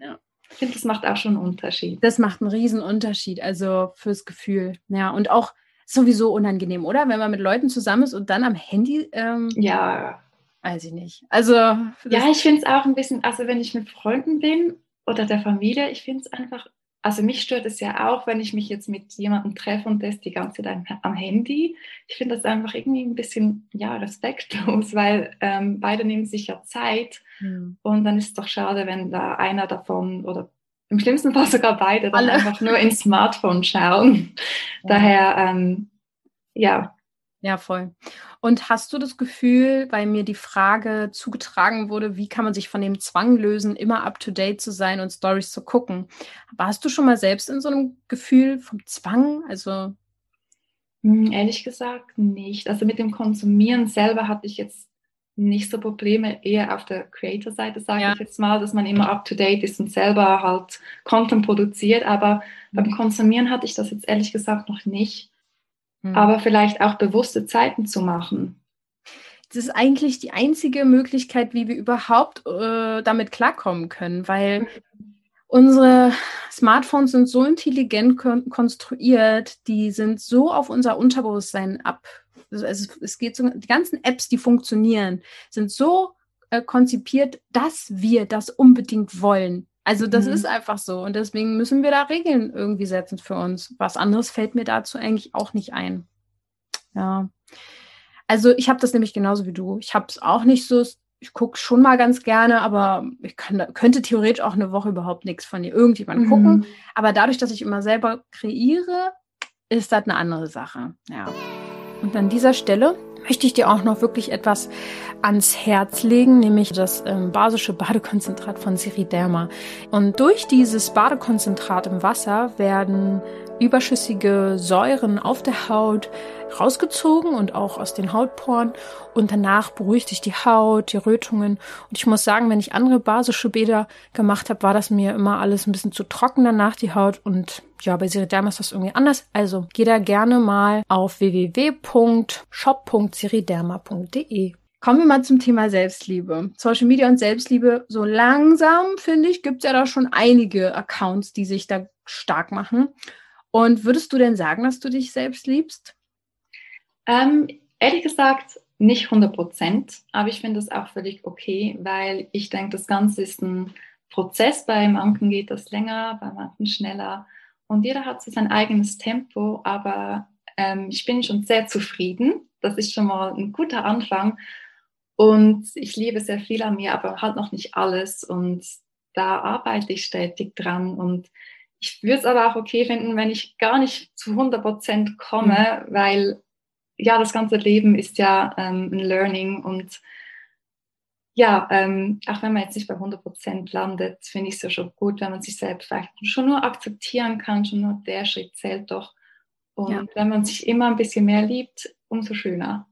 ja. Ich finde, das macht auch schon einen Unterschied. Das macht einen riesen Unterschied, also fürs Gefühl. Ja, und auch sowieso unangenehm, oder? Wenn man mit Leuten zusammen ist und dann am Handy. Ähm, ja. Weiß ich nicht. Also. Ja, ich finde es auch ein bisschen, also wenn ich mit Freunden bin oder der Familie, ich finde es einfach also mich stört es ja auch, wenn ich mich jetzt mit jemandem treffe und der ist die ganze Zeit am Handy. Ich finde das einfach irgendwie ein bisschen ja, respektlos, [LAUGHS] weil ähm, beide nehmen sich ja Zeit mhm. und dann ist es doch schade, wenn da einer davon oder im schlimmsten Fall sogar beide dann Alle. einfach nur ins Smartphone schauen. [LAUGHS] Ja. Daher, ähm, ja. Ja, voll. Und hast du das Gefühl, weil mir die Frage zugetragen wurde, wie kann man sich von dem Zwang lösen, immer up-to-date zu sein und Stories zu gucken? Warst du schon mal selbst in so einem Gefühl vom Zwang? Also hm, Ehrlich gesagt nicht. Also mit dem Konsumieren selber hatte ich jetzt nicht so Probleme, eher auf der Creator-Seite, sage ja. ich jetzt mal, dass man immer up-to-date ist und selber halt Content produziert. Aber mhm. beim Konsumieren hatte ich das jetzt ehrlich gesagt noch nicht mhm. aber vielleicht auch bewusste Zeiten zu machen. Das ist eigentlich die einzige Möglichkeit, wie wir überhaupt äh, damit klarkommen können, weil unsere Smartphones sind so intelligent kon konstruiert, die sind so auf unser Unterbewusstsein ab. Also es, es geht so, die ganzen Apps, die funktionieren, sind so äh, konzipiert, dass wir das unbedingt wollen. Also das mhm. ist einfach so und deswegen müssen wir da Regeln irgendwie setzen für uns. Was anderes fällt mir dazu eigentlich auch nicht ein. Ja. Also ich habe das nämlich genauso wie du. Ich habe es auch nicht so, ich gucke schon mal ganz gerne, aber ich kann, könnte theoretisch auch eine Woche überhaupt nichts von irgendjemand mhm. gucken. Aber dadurch, dass ich immer selber kreiere, ist das eine andere Sache. Ja. Und an dieser Stelle möchte ich dir auch noch wirklich etwas ans Herz legen, nämlich das ähm, basische Badekonzentrat von Siriderma. Und durch dieses Badekonzentrat im Wasser werden überschüssige Säuren auf der Haut rausgezogen und auch aus den Hautporen und danach beruhigt sich die Haut, die Rötungen und ich muss sagen, wenn ich andere basische Bäder gemacht habe, war das mir immer alles ein bisschen zu trocken danach die Haut und ja, bei Siriderma ist das irgendwie anders. Also geh da gerne mal auf www.shop.siriderma.de. Kommen wir mal zum Thema Selbstliebe. Social Media und Selbstliebe, so langsam, finde ich, gibt es ja da schon einige Accounts, die sich da stark machen. Und würdest du denn sagen, dass du dich selbst liebst? Ähm, ehrlich gesagt, nicht 100 Prozent, aber ich finde das auch völlig okay, weil ich denke, das Ganze ist ein Prozess. Bei manchen geht das länger, bei manchen schneller. Und jeder hat so sein eigenes Tempo, aber ähm, ich bin schon sehr zufrieden. Das ist schon mal ein guter Anfang. Und ich liebe sehr viel an mir, aber halt noch nicht alles. Und da arbeite ich stetig dran. Und ich würde es aber auch okay finden, wenn ich gar nicht zu 100 Prozent komme, mhm. weil ja, das ganze Leben ist ja ähm, ein Learning und ja, ähm, auch wenn man jetzt nicht bei 100 Prozent landet, finde ich es ja schon gut, wenn man sich selbst vielleicht schon nur akzeptieren kann, schon nur der Schritt zählt doch. Und ja. wenn man sich immer ein bisschen mehr liebt, umso schöner.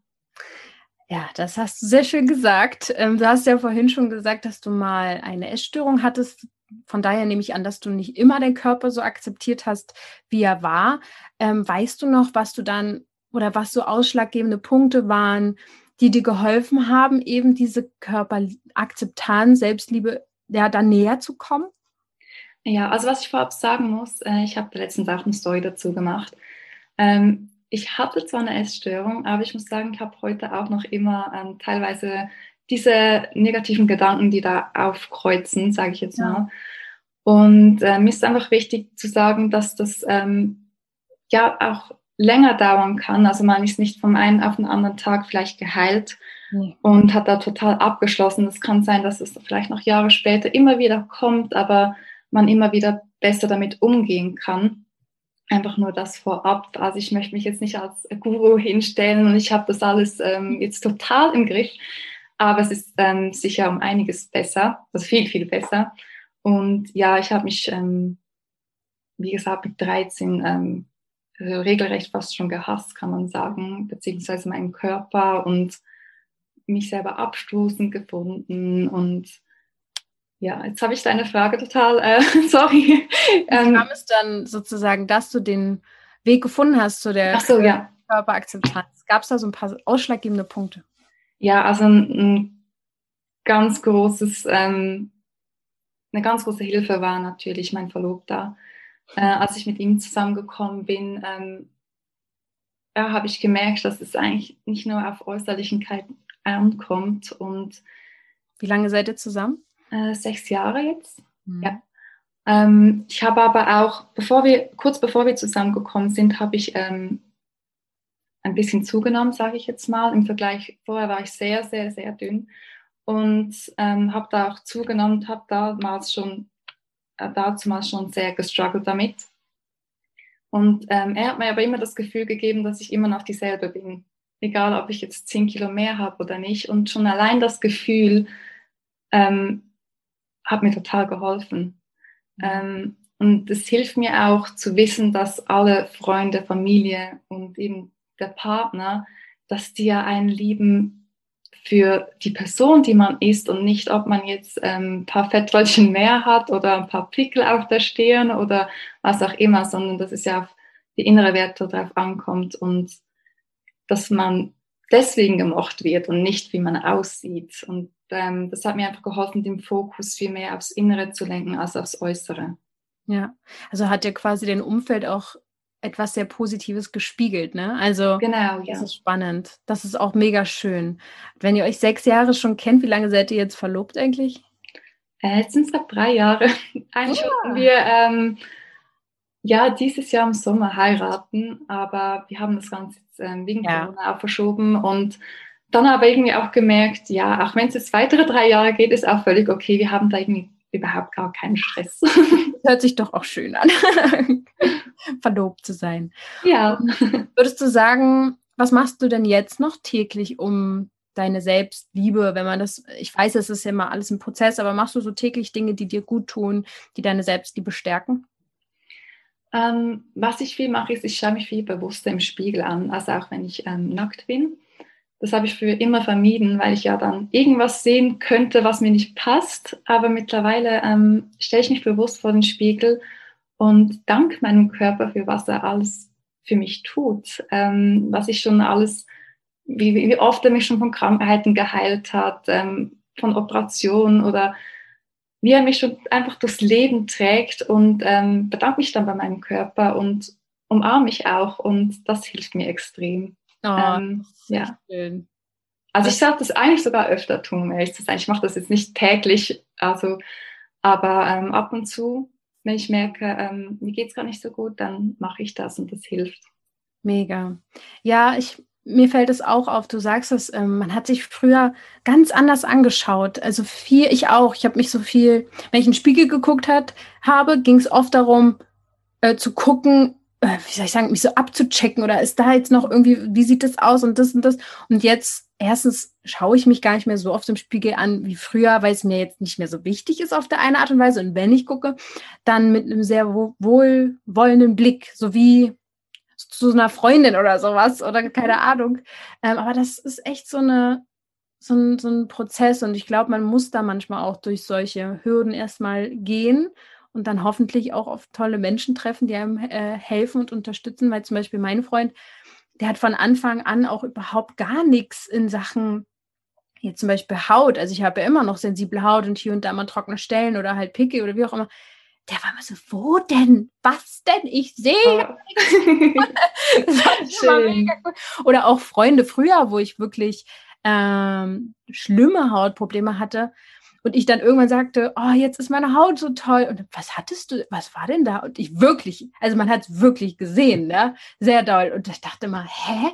Ja, das hast du sehr schön gesagt. Ähm, du hast ja vorhin schon gesagt, dass du mal eine Essstörung hattest von daher nehme ich an, dass du nicht immer den Körper so akzeptiert hast, wie er war. Ähm, weißt du noch, was du dann oder was so ausschlaggebende Punkte waren, die dir geholfen haben, eben diese Körperakzeptanz, Selbstliebe, ja, da näher zu kommen? Ja, also was ich vorab sagen muss, äh, ich habe letztens auch eine Story dazu gemacht. Ähm, ich hatte zwar eine Essstörung, aber ich muss sagen, ich habe heute auch noch immer ähm, teilweise diese negativen Gedanken, die da aufkreuzen, sage ich jetzt ja. mal. Und äh, mir ist einfach wichtig zu sagen, dass das ähm, ja auch länger dauern kann. Also man ist nicht vom einen auf den anderen Tag vielleicht geheilt nee. und hat da total abgeschlossen. Es kann sein, dass es vielleicht noch Jahre später immer wieder kommt, aber man immer wieder besser damit umgehen kann. Einfach nur das vorab. Also ich möchte mich jetzt nicht als Guru hinstellen und ich habe das alles ähm, jetzt total im Griff. Aber es ist ähm, sicher um einiges besser, also viel, viel besser. Und ja, ich habe mich, ähm, wie gesagt, mit 13 ähm, regelrecht fast schon gehasst, kann man sagen, beziehungsweise meinen Körper und mich selber abstoßend gefunden. Und ja, jetzt habe ich deine Frage total, äh, [LAUGHS] sorry. Wie ähm, kam es dann sozusagen, dass du den Weg gefunden hast zu der so, ja. Körperakzeptanz? Gab es da so ein paar ausschlaggebende Punkte? Ja, also ein, ein ganz großes, ähm, eine ganz große Hilfe war natürlich mein Verlobter. Äh, als ich mit ihm zusammengekommen bin, ähm, ja, habe ich gemerkt, dass es eigentlich nicht nur auf Äußerlichkeit ankommt. Und wie lange seid ihr zusammen? Äh, sechs Jahre jetzt. Mhm. Ja. Ähm, ich habe aber auch, bevor wir, kurz bevor wir zusammengekommen sind, habe ich ähm, ein bisschen zugenommen, sage ich jetzt mal. Im Vergleich, vorher war ich sehr, sehr, sehr dünn und ähm, habe da auch zugenommen, habe damals schon, äh, damals schon sehr gestruggelt damit. Und ähm, er hat mir aber immer das Gefühl gegeben, dass ich immer noch dieselbe bin, egal ob ich jetzt 10 Kilo mehr habe oder nicht. Und schon allein das Gefühl ähm, hat mir total geholfen. Ähm, und es hilft mir auch zu wissen, dass alle Freunde, Familie und eben der Partner, dass die ja einen lieben für die Person, die man ist und nicht, ob man jetzt ähm, ein paar Fettröllchen mehr hat oder ein paar Pickel auf der Stirn oder was auch immer, sondern dass es ja auf die innere Werte drauf ankommt und dass man deswegen gemocht wird und nicht, wie man aussieht. Und ähm, das hat mir einfach geholfen, den Fokus viel mehr aufs Innere zu lenken als aufs Äußere. Ja, also hat ja quasi den Umfeld auch etwas sehr Positives gespiegelt, ne? Also genau, ja. das ist spannend. Das ist auch mega schön. Wenn ihr euch sechs Jahre schon kennt, wie lange seid ihr jetzt verlobt eigentlich? Äh, jetzt sind es gerade drei Jahre. Eigentlich ja. wollten wir ähm, ja dieses Jahr im Sommer heiraten, aber wir haben das Ganze jetzt ähm, wegen ja. Corona auch verschoben und dann aber irgendwie auch gemerkt, ja, auch wenn es jetzt weitere drei Jahre geht, ist auch völlig okay. Wir haben da irgendwie überhaupt gar keinen Stress. [LAUGHS] Hört sich doch auch schön an, [LAUGHS] verlobt zu sein. Ja. Würdest du sagen, was machst du denn jetzt noch täglich, um deine Selbstliebe, wenn man das, ich weiß, es ist ja immer alles ein Prozess, aber machst du so täglich Dinge, die dir gut tun, die deine Selbstliebe stärken? Ähm, was ich viel mache, ist, ich schaue mich viel bewusster im Spiegel an, also auch wenn ich ähm, nackt bin. Das habe ich früher immer vermieden, weil ich ja dann irgendwas sehen könnte, was mir nicht passt. Aber mittlerweile ähm, stelle ich mich bewusst vor den Spiegel und danke meinem Körper für was er alles für mich tut, ähm, was ich schon alles, wie, wie oft er mich schon von Krankheiten geheilt hat, ähm, von Operationen oder wie er mich schon einfach durchs Leben trägt und ähm, bedanke mich dann bei meinem Körper und umarme mich auch und das hilft mir extrem. Oh, ähm, ja. Schön. Also ich sollte das eigentlich sogar öfter tun, ehrlich zu sein. Ich mache das jetzt nicht täglich, also, aber ähm, ab und zu, wenn ich merke, ähm, mir geht es gar nicht so gut, dann mache ich das und das hilft. Mega. Ja, ich, mir fällt es auch auf, du sagst es, ähm, man hat sich früher ganz anders angeschaut. Also viel, ich auch. Ich habe mich so viel, wenn ich in den Spiegel geguckt hat, habe, ging es oft darum, äh, zu gucken, wie soll ich sagen, mich so abzuchecken oder ist da jetzt noch irgendwie, wie sieht das aus und das und das. Und jetzt, erstens schaue ich mich gar nicht mehr so oft im Spiegel an wie früher, weil es mir jetzt nicht mehr so wichtig ist auf der eine Art und Weise. Und wenn ich gucke, dann mit einem sehr wohlwollenden Blick, so wie zu einer Freundin oder sowas oder keine Ahnung. Ähm, aber das ist echt so eine, so ein, so ein Prozess und ich glaube, man muss da manchmal auch durch solche Hürden erstmal gehen und dann hoffentlich auch auf tolle Menschen treffen, die einem äh, helfen und unterstützen, weil zum Beispiel mein Freund, der hat von Anfang an auch überhaupt gar nichts in Sachen jetzt zum Beispiel Haut. Also ich habe ja immer noch sensible Haut und hier und da mal trockene Stellen oder halt Pickel oder wie auch immer. der war immer so, wo denn? Was denn? Ich sehe. Oh. [LAUGHS] [LAUGHS] Oder auch Freunde früher, wo ich wirklich ähm, schlimme Hautprobleme hatte. Und ich dann irgendwann sagte, oh, jetzt ist meine Haut so toll. Und was hattest du, was war denn da? Und ich wirklich, also man hat es wirklich gesehen, ne? Sehr doll. Und ich dachte mal, hä?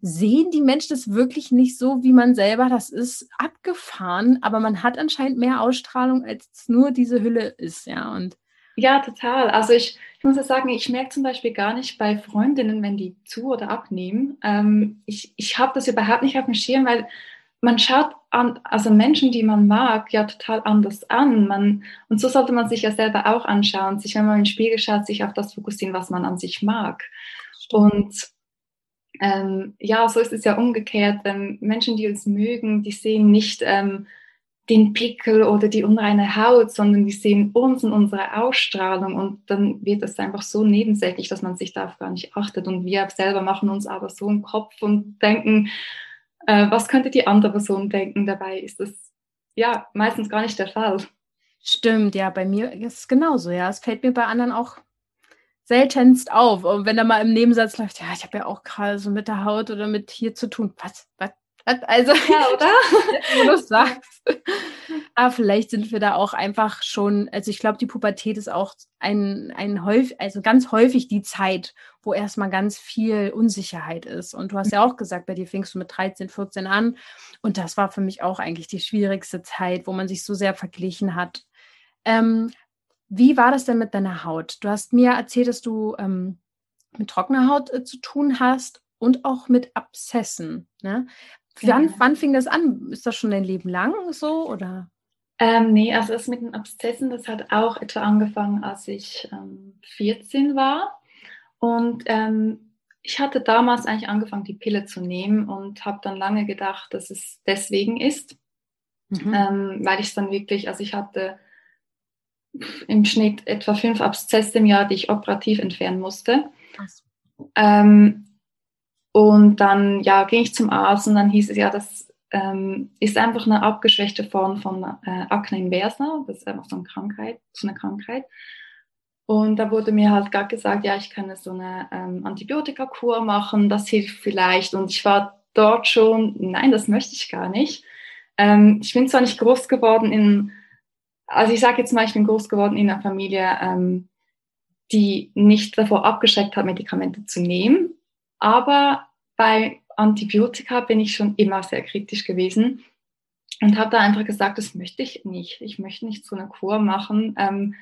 Sehen die Menschen das wirklich nicht so, wie man selber? Das ist abgefahren, aber man hat anscheinend mehr Ausstrahlung, als es nur diese Hülle ist, ja. Und ja, total. Also ich, ich muss ja sagen, ich merke zum Beispiel gar nicht bei Freundinnen, wenn die zu oder abnehmen. Ähm, ich ich habe das überhaupt nicht auf dem Schirm, weil man schaut an, also Menschen, die man mag, ja total anders an. Man, und so sollte man sich ja selber auch anschauen, sich, wenn man in den Spiegel schaut, sich auf das fokussieren, was man an sich mag. Und ähm, ja, so ist es ja umgekehrt. Ähm, Menschen, die uns mögen, die sehen nicht ähm, den Pickel oder die unreine Haut, sondern die sehen uns und unsere Ausstrahlung und dann wird es einfach so nebensächlich, dass man sich darauf gar nicht achtet und wir selber machen uns aber so im Kopf und denken, äh, was könnte die andere Person denken? Dabei ist das ja meistens gar nicht der Fall. Stimmt, ja, bei mir ist es genauso, ja. Es fällt mir bei anderen auch seltenst auf. Und wenn da mal im Nebensatz läuft, ja, ich habe ja auch gerade so mit der Haut oder mit hier zu tun. Was, was, also, ja, oder? [LAUGHS] Wenn du sagst. Aber vielleicht sind wir da auch einfach schon, also ich glaube, die Pubertät ist auch ein, ein häufig, also ganz häufig die Zeit, wo erstmal ganz viel Unsicherheit ist. Und du hast ja auch gesagt, bei dir fingst du mit 13, 14 an. Und das war für mich auch eigentlich die schwierigste Zeit, wo man sich so sehr verglichen hat. Ähm, wie war das denn mit deiner Haut? Du hast mir erzählt, dass du ähm, mit trockener Haut äh, zu tun hast und auch mit Abszessen. Ne? Wann, ja. wann fing das an? Ist das schon dein Leben lang so oder? Ähm, nee, also das mit den Abszessen, das hat auch etwa angefangen, als ich ähm, 14 war. Und ähm, ich hatte damals eigentlich angefangen, die Pille zu nehmen und habe dann lange gedacht, dass es deswegen ist, mhm. ähm, weil ich es dann wirklich, also ich hatte im Schnitt etwa fünf Abszesse im Jahr, die ich operativ entfernen musste. Ähm, und dann ja, ging ich zum Arzt und dann hieß es ja, das ähm, ist einfach eine abgeschwächte Form von äh, Acne inversa. Das ist einfach so eine Krankheit, so eine Krankheit. Und da wurde mir halt gerade gesagt, ja, ich kann so eine ähm, Antibiotikakur machen, das hilft vielleicht. Und ich war dort schon, nein, das möchte ich gar nicht. Ähm, ich bin zwar nicht groß geworden in, also ich sage jetzt mal, ich bin groß geworden in einer Familie, ähm, die nicht davor abgeschreckt hat, Medikamente zu nehmen. Aber bei Antibiotika bin ich schon immer sehr kritisch gewesen und habe da einfach gesagt, das möchte ich nicht. Ich möchte nicht so eine Kur machen, ähm,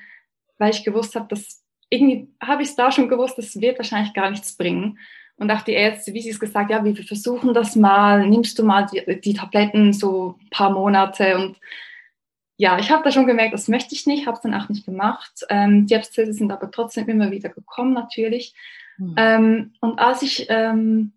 weil ich gewusst habe, dass irgendwie habe ich es da schon gewusst, das wird wahrscheinlich gar nichts bringen. Und auch die Ärzte, wie sie es gesagt, ja, wir versuchen das mal, nimmst du mal die, die Tabletten so ein paar Monate und ja, ich habe da schon gemerkt, das möchte ich nicht, habe es dann auch nicht gemacht. Ähm, die Abszesse sind aber trotzdem immer wieder gekommen, natürlich. Mhm. Ähm, und als ich ähm,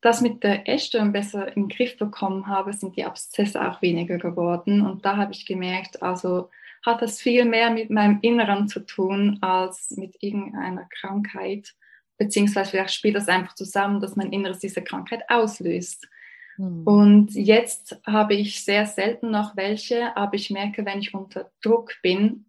das mit der Essstörung besser in den Griff bekommen habe, sind die Abszesse auch weniger geworden. Und da habe ich gemerkt, also hat das viel mehr mit meinem Inneren zu tun als mit irgendeiner Krankheit. Beziehungsweise vielleicht spielt das einfach zusammen, dass mein Inneres diese Krankheit auslöst. Mhm. Und jetzt habe ich sehr selten noch welche, aber ich merke, wenn ich unter Druck bin,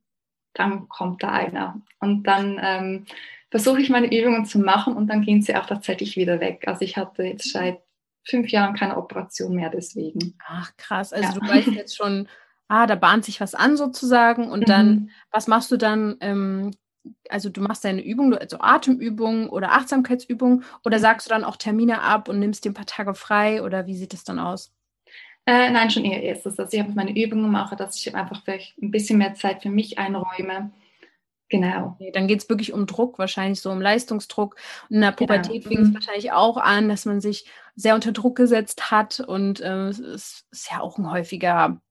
dann kommt da einer. Und dann ähm, versuche ich meine Übungen zu machen und dann gehen sie auch tatsächlich wieder weg. Also ich hatte jetzt seit fünf Jahren keine Operation mehr deswegen. Ach krass, also ja. du weißt jetzt schon, ah, da bahnt sich was an sozusagen und dann, mhm. was machst du dann? Ähm, also du machst deine Übungen, also Atemübungen oder Achtsamkeitsübungen oder sagst du dann auch Termine ab und nimmst dir ein paar Tage frei oder wie sieht das dann aus? Äh, nein, schon eher erstes. Also ich habe meine Übungen mache, dass ich einfach vielleicht ein bisschen mehr Zeit für mich einräume. Genau. Okay, dann geht es wirklich um Druck, wahrscheinlich so um Leistungsdruck. Und in der genau. Pubertät genau. fing es mhm. wahrscheinlich auch an, dass man sich sehr unter Druck gesetzt hat. Und äh, es ist, ist, ja auch ein häufiger,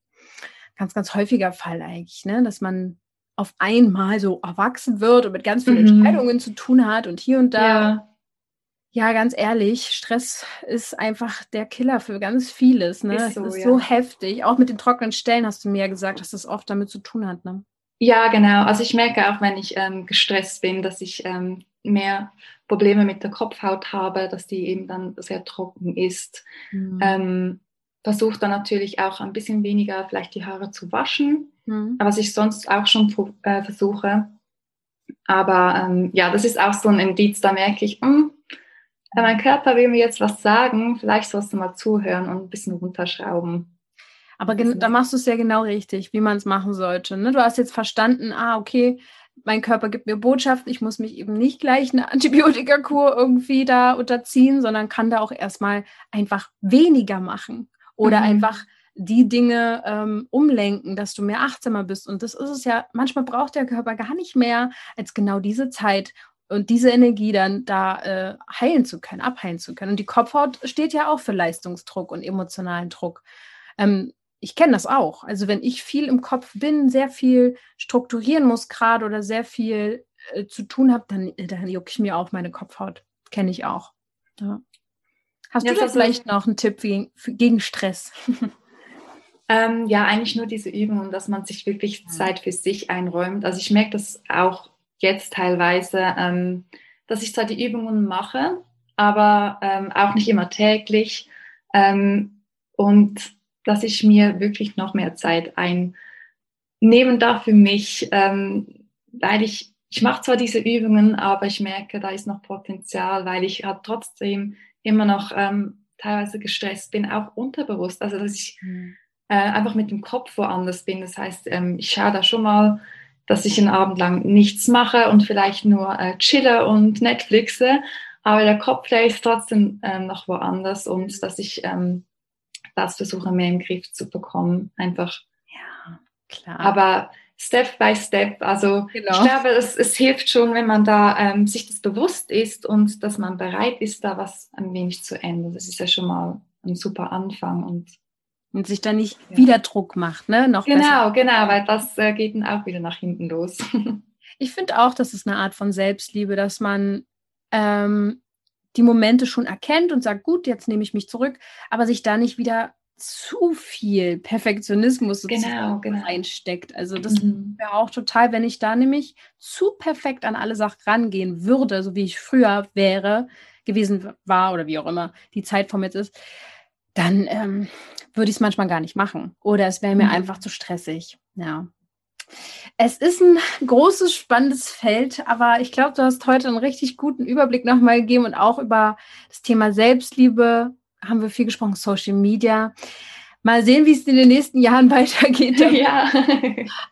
ganz, ganz häufiger Fall eigentlich, ne? dass man auf einmal so erwachsen wird und mit ganz vielen mhm. Entscheidungen zu tun hat und hier und da. Ja. Ja, ganz ehrlich, Stress ist einfach der Killer für ganz vieles. Ne? Ist so, es ist ja. so heftig. Auch mit den trockenen Stellen hast du mir ja gesagt, dass das oft damit zu tun hat. Ne? Ja, genau. Also ich merke auch, wenn ich ähm, gestresst bin, dass ich ähm, mehr Probleme mit der Kopfhaut habe, dass die eben dann sehr trocken ist. Mhm. Ähm, Versuche dann natürlich auch ein bisschen weniger vielleicht die Haare zu waschen mhm. was ich sonst auch schon äh, versuche. Aber ähm, ja, das ist auch so ein Indiz, da merke ich, mh, hm, mein Körper will mir jetzt was sagen, vielleicht sollst du mal zuhören und ein bisschen runterschrauben. Aber da machst du es ja genau richtig, wie man es machen sollte. Ne? Du hast jetzt verstanden, ah, okay, mein Körper gibt mir Botschaften, ich muss mich eben nicht gleich eine Antibiotikakur irgendwie da unterziehen, sondern kann da auch erstmal einfach weniger machen oder mhm. einfach die Dinge ähm, umlenken, dass du mehr achtsamer bist. Und das ist es ja, manchmal braucht der Körper gar nicht mehr als genau diese Zeit und diese Energie dann da äh, heilen zu können, abheilen zu können. Und die Kopfhaut steht ja auch für Leistungsdruck und emotionalen Druck. Ähm, ich kenne das auch. Also wenn ich viel im Kopf bin, sehr viel strukturieren muss gerade oder sehr viel äh, zu tun habe, dann, äh, dann jucke ich mir auch meine Kopfhaut. Kenne ich auch. Ja. Hast ja, du da vielleicht noch einen Tipp gegen, gegen Stress? [LAUGHS] Ähm, ja, eigentlich nur diese Übungen, dass man sich wirklich Zeit für sich einräumt. Also ich merke das auch jetzt teilweise, ähm, dass ich zwar die Übungen mache, aber ähm, auch nicht immer täglich. Ähm, und dass ich mir wirklich noch mehr Zeit einnehmen darf für mich, ähm, weil ich, ich mache zwar diese Übungen, aber ich merke, da ist noch Potenzial, weil ich halt trotzdem immer noch ähm, teilweise gestresst bin, auch unterbewusst. Also dass ich mhm. äh, einfach mit dem Kopf woanders bin. Das heißt, ähm, ich schaue da schon mal, dass ich einen Abend lang nichts mache und vielleicht nur äh, chille und Netflixe, aber der Kopf, der ist trotzdem ähm, noch woanders und dass ich ähm, das versuche mehr im Griff zu bekommen. Einfach. Ja, klar. Aber Step by Step. Also genau. ich glaube, es, es, hilft schon, wenn man da ähm, sich das bewusst ist und dass man bereit ist, da was ein wenig zu ändern. Das ist ja schon mal ein super Anfang und und sich dann nicht ja. wieder Druck macht, ne? Noch genau, besser. genau, weil das äh, geht dann auch wieder nach hinten los. [LAUGHS] ich finde auch, das ist eine Art von Selbstliebe, dass man ähm, die Momente schon erkennt und sagt, gut, jetzt nehme ich mich zurück, aber sich da nicht wieder zu viel Perfektionismus genau, genau. reinsteckt. Also das mhm. wäre auch total, wenn ich da nämlich zu perfekt an alle Sachen rangehen würde, so wie ich früher wäre, gewesen war oder wie auch immer die Zeitform jetzt ist, dann ähm, würde ich es manchmal gar nicht machen. Oder es wäre mir mhm. einfach zu stressig. Ja. Es ist ein großes, spannendes Feld, aber ich glaube, du hast heute einen richtig guten Überblick nochmal gegeben und auch über das Thema Selbstliebe haben wir viel gesprochen, Social Media. Mal sehen, wie es in den nächsten Jahren [LAUGHS] weitergeht. [LAUGHS] Ja.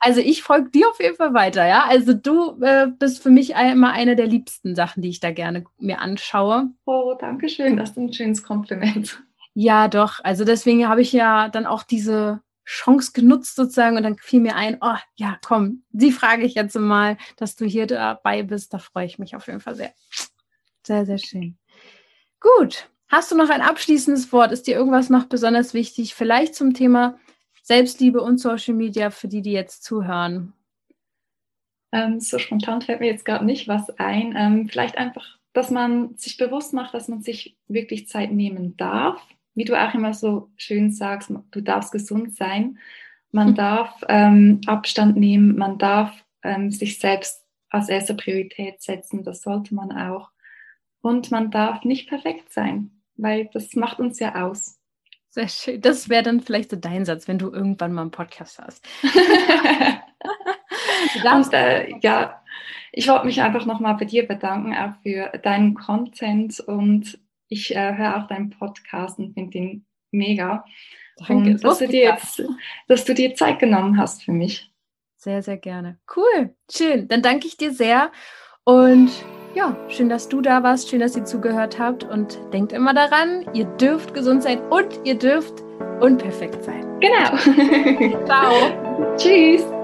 Also ich folge dir auf jeden Fall weiter, ja. Also du äh, bist für mich immer eine der liebsten Sachen, die ich da gerne mir anschaue. Oh, danke schön. Das ist ein schönes Kompliment. Ja, doch. Also deswegen habe ich ja dann auch diese Chance genutzt sozusagen und dann fiel mir ein, oh ja, komm, die frage ich jetzt mal, dass du hier dabei bist. Da freue ich mich auf jeden Fall sehr. Sehr, sehr schön. Gut. Hast du noch ein abschließendes Wort? Ist dir irgendwas noch besonders wichtig? Vielleicht zum Thema Selbstliebe und Social Media für die, die jetzt zuhören? Ähm, so spontan fällt mir jetzt gerade nicht was ein. Ähm, vielleicht einfach, dass man sich bewusst macht, dass man sich wirklich Zeit nehmen darf wie du auch immer so schön sagst, du darfst gesund sein, man mhm. darf ähm, Abstand nehmen, man darf ähm, sich selbst als erste Priorität setzen, das sollte man auch. Und man darf nicht perfekt sein, weil das macht uns ja aus. Sehr schön. Das wäre dann vielleicht so dein Satz, wenn du irgendwann mal einen Podcast hast. [LAUGHS] und, äh, ja, ich wollte mich einfach nochmal bei dir bedanken, auch für deinen Content und ich äh, höre auch deinen Podcast und finde ihn mega. Danke, und dass du, dir jetzt, dass du dir Zeit genommen hast für mich. Sehr, sehr gerne. Cool, schön. Dann danke ich dir sehr und ja, schön, dass du da warst, schön, dass ihr zugehört habt und denkt immer daran, ihr dürft gesund sein und ihr dürft unperfekt sein. Genau. Ciao. [LAUGHS] Tschüss.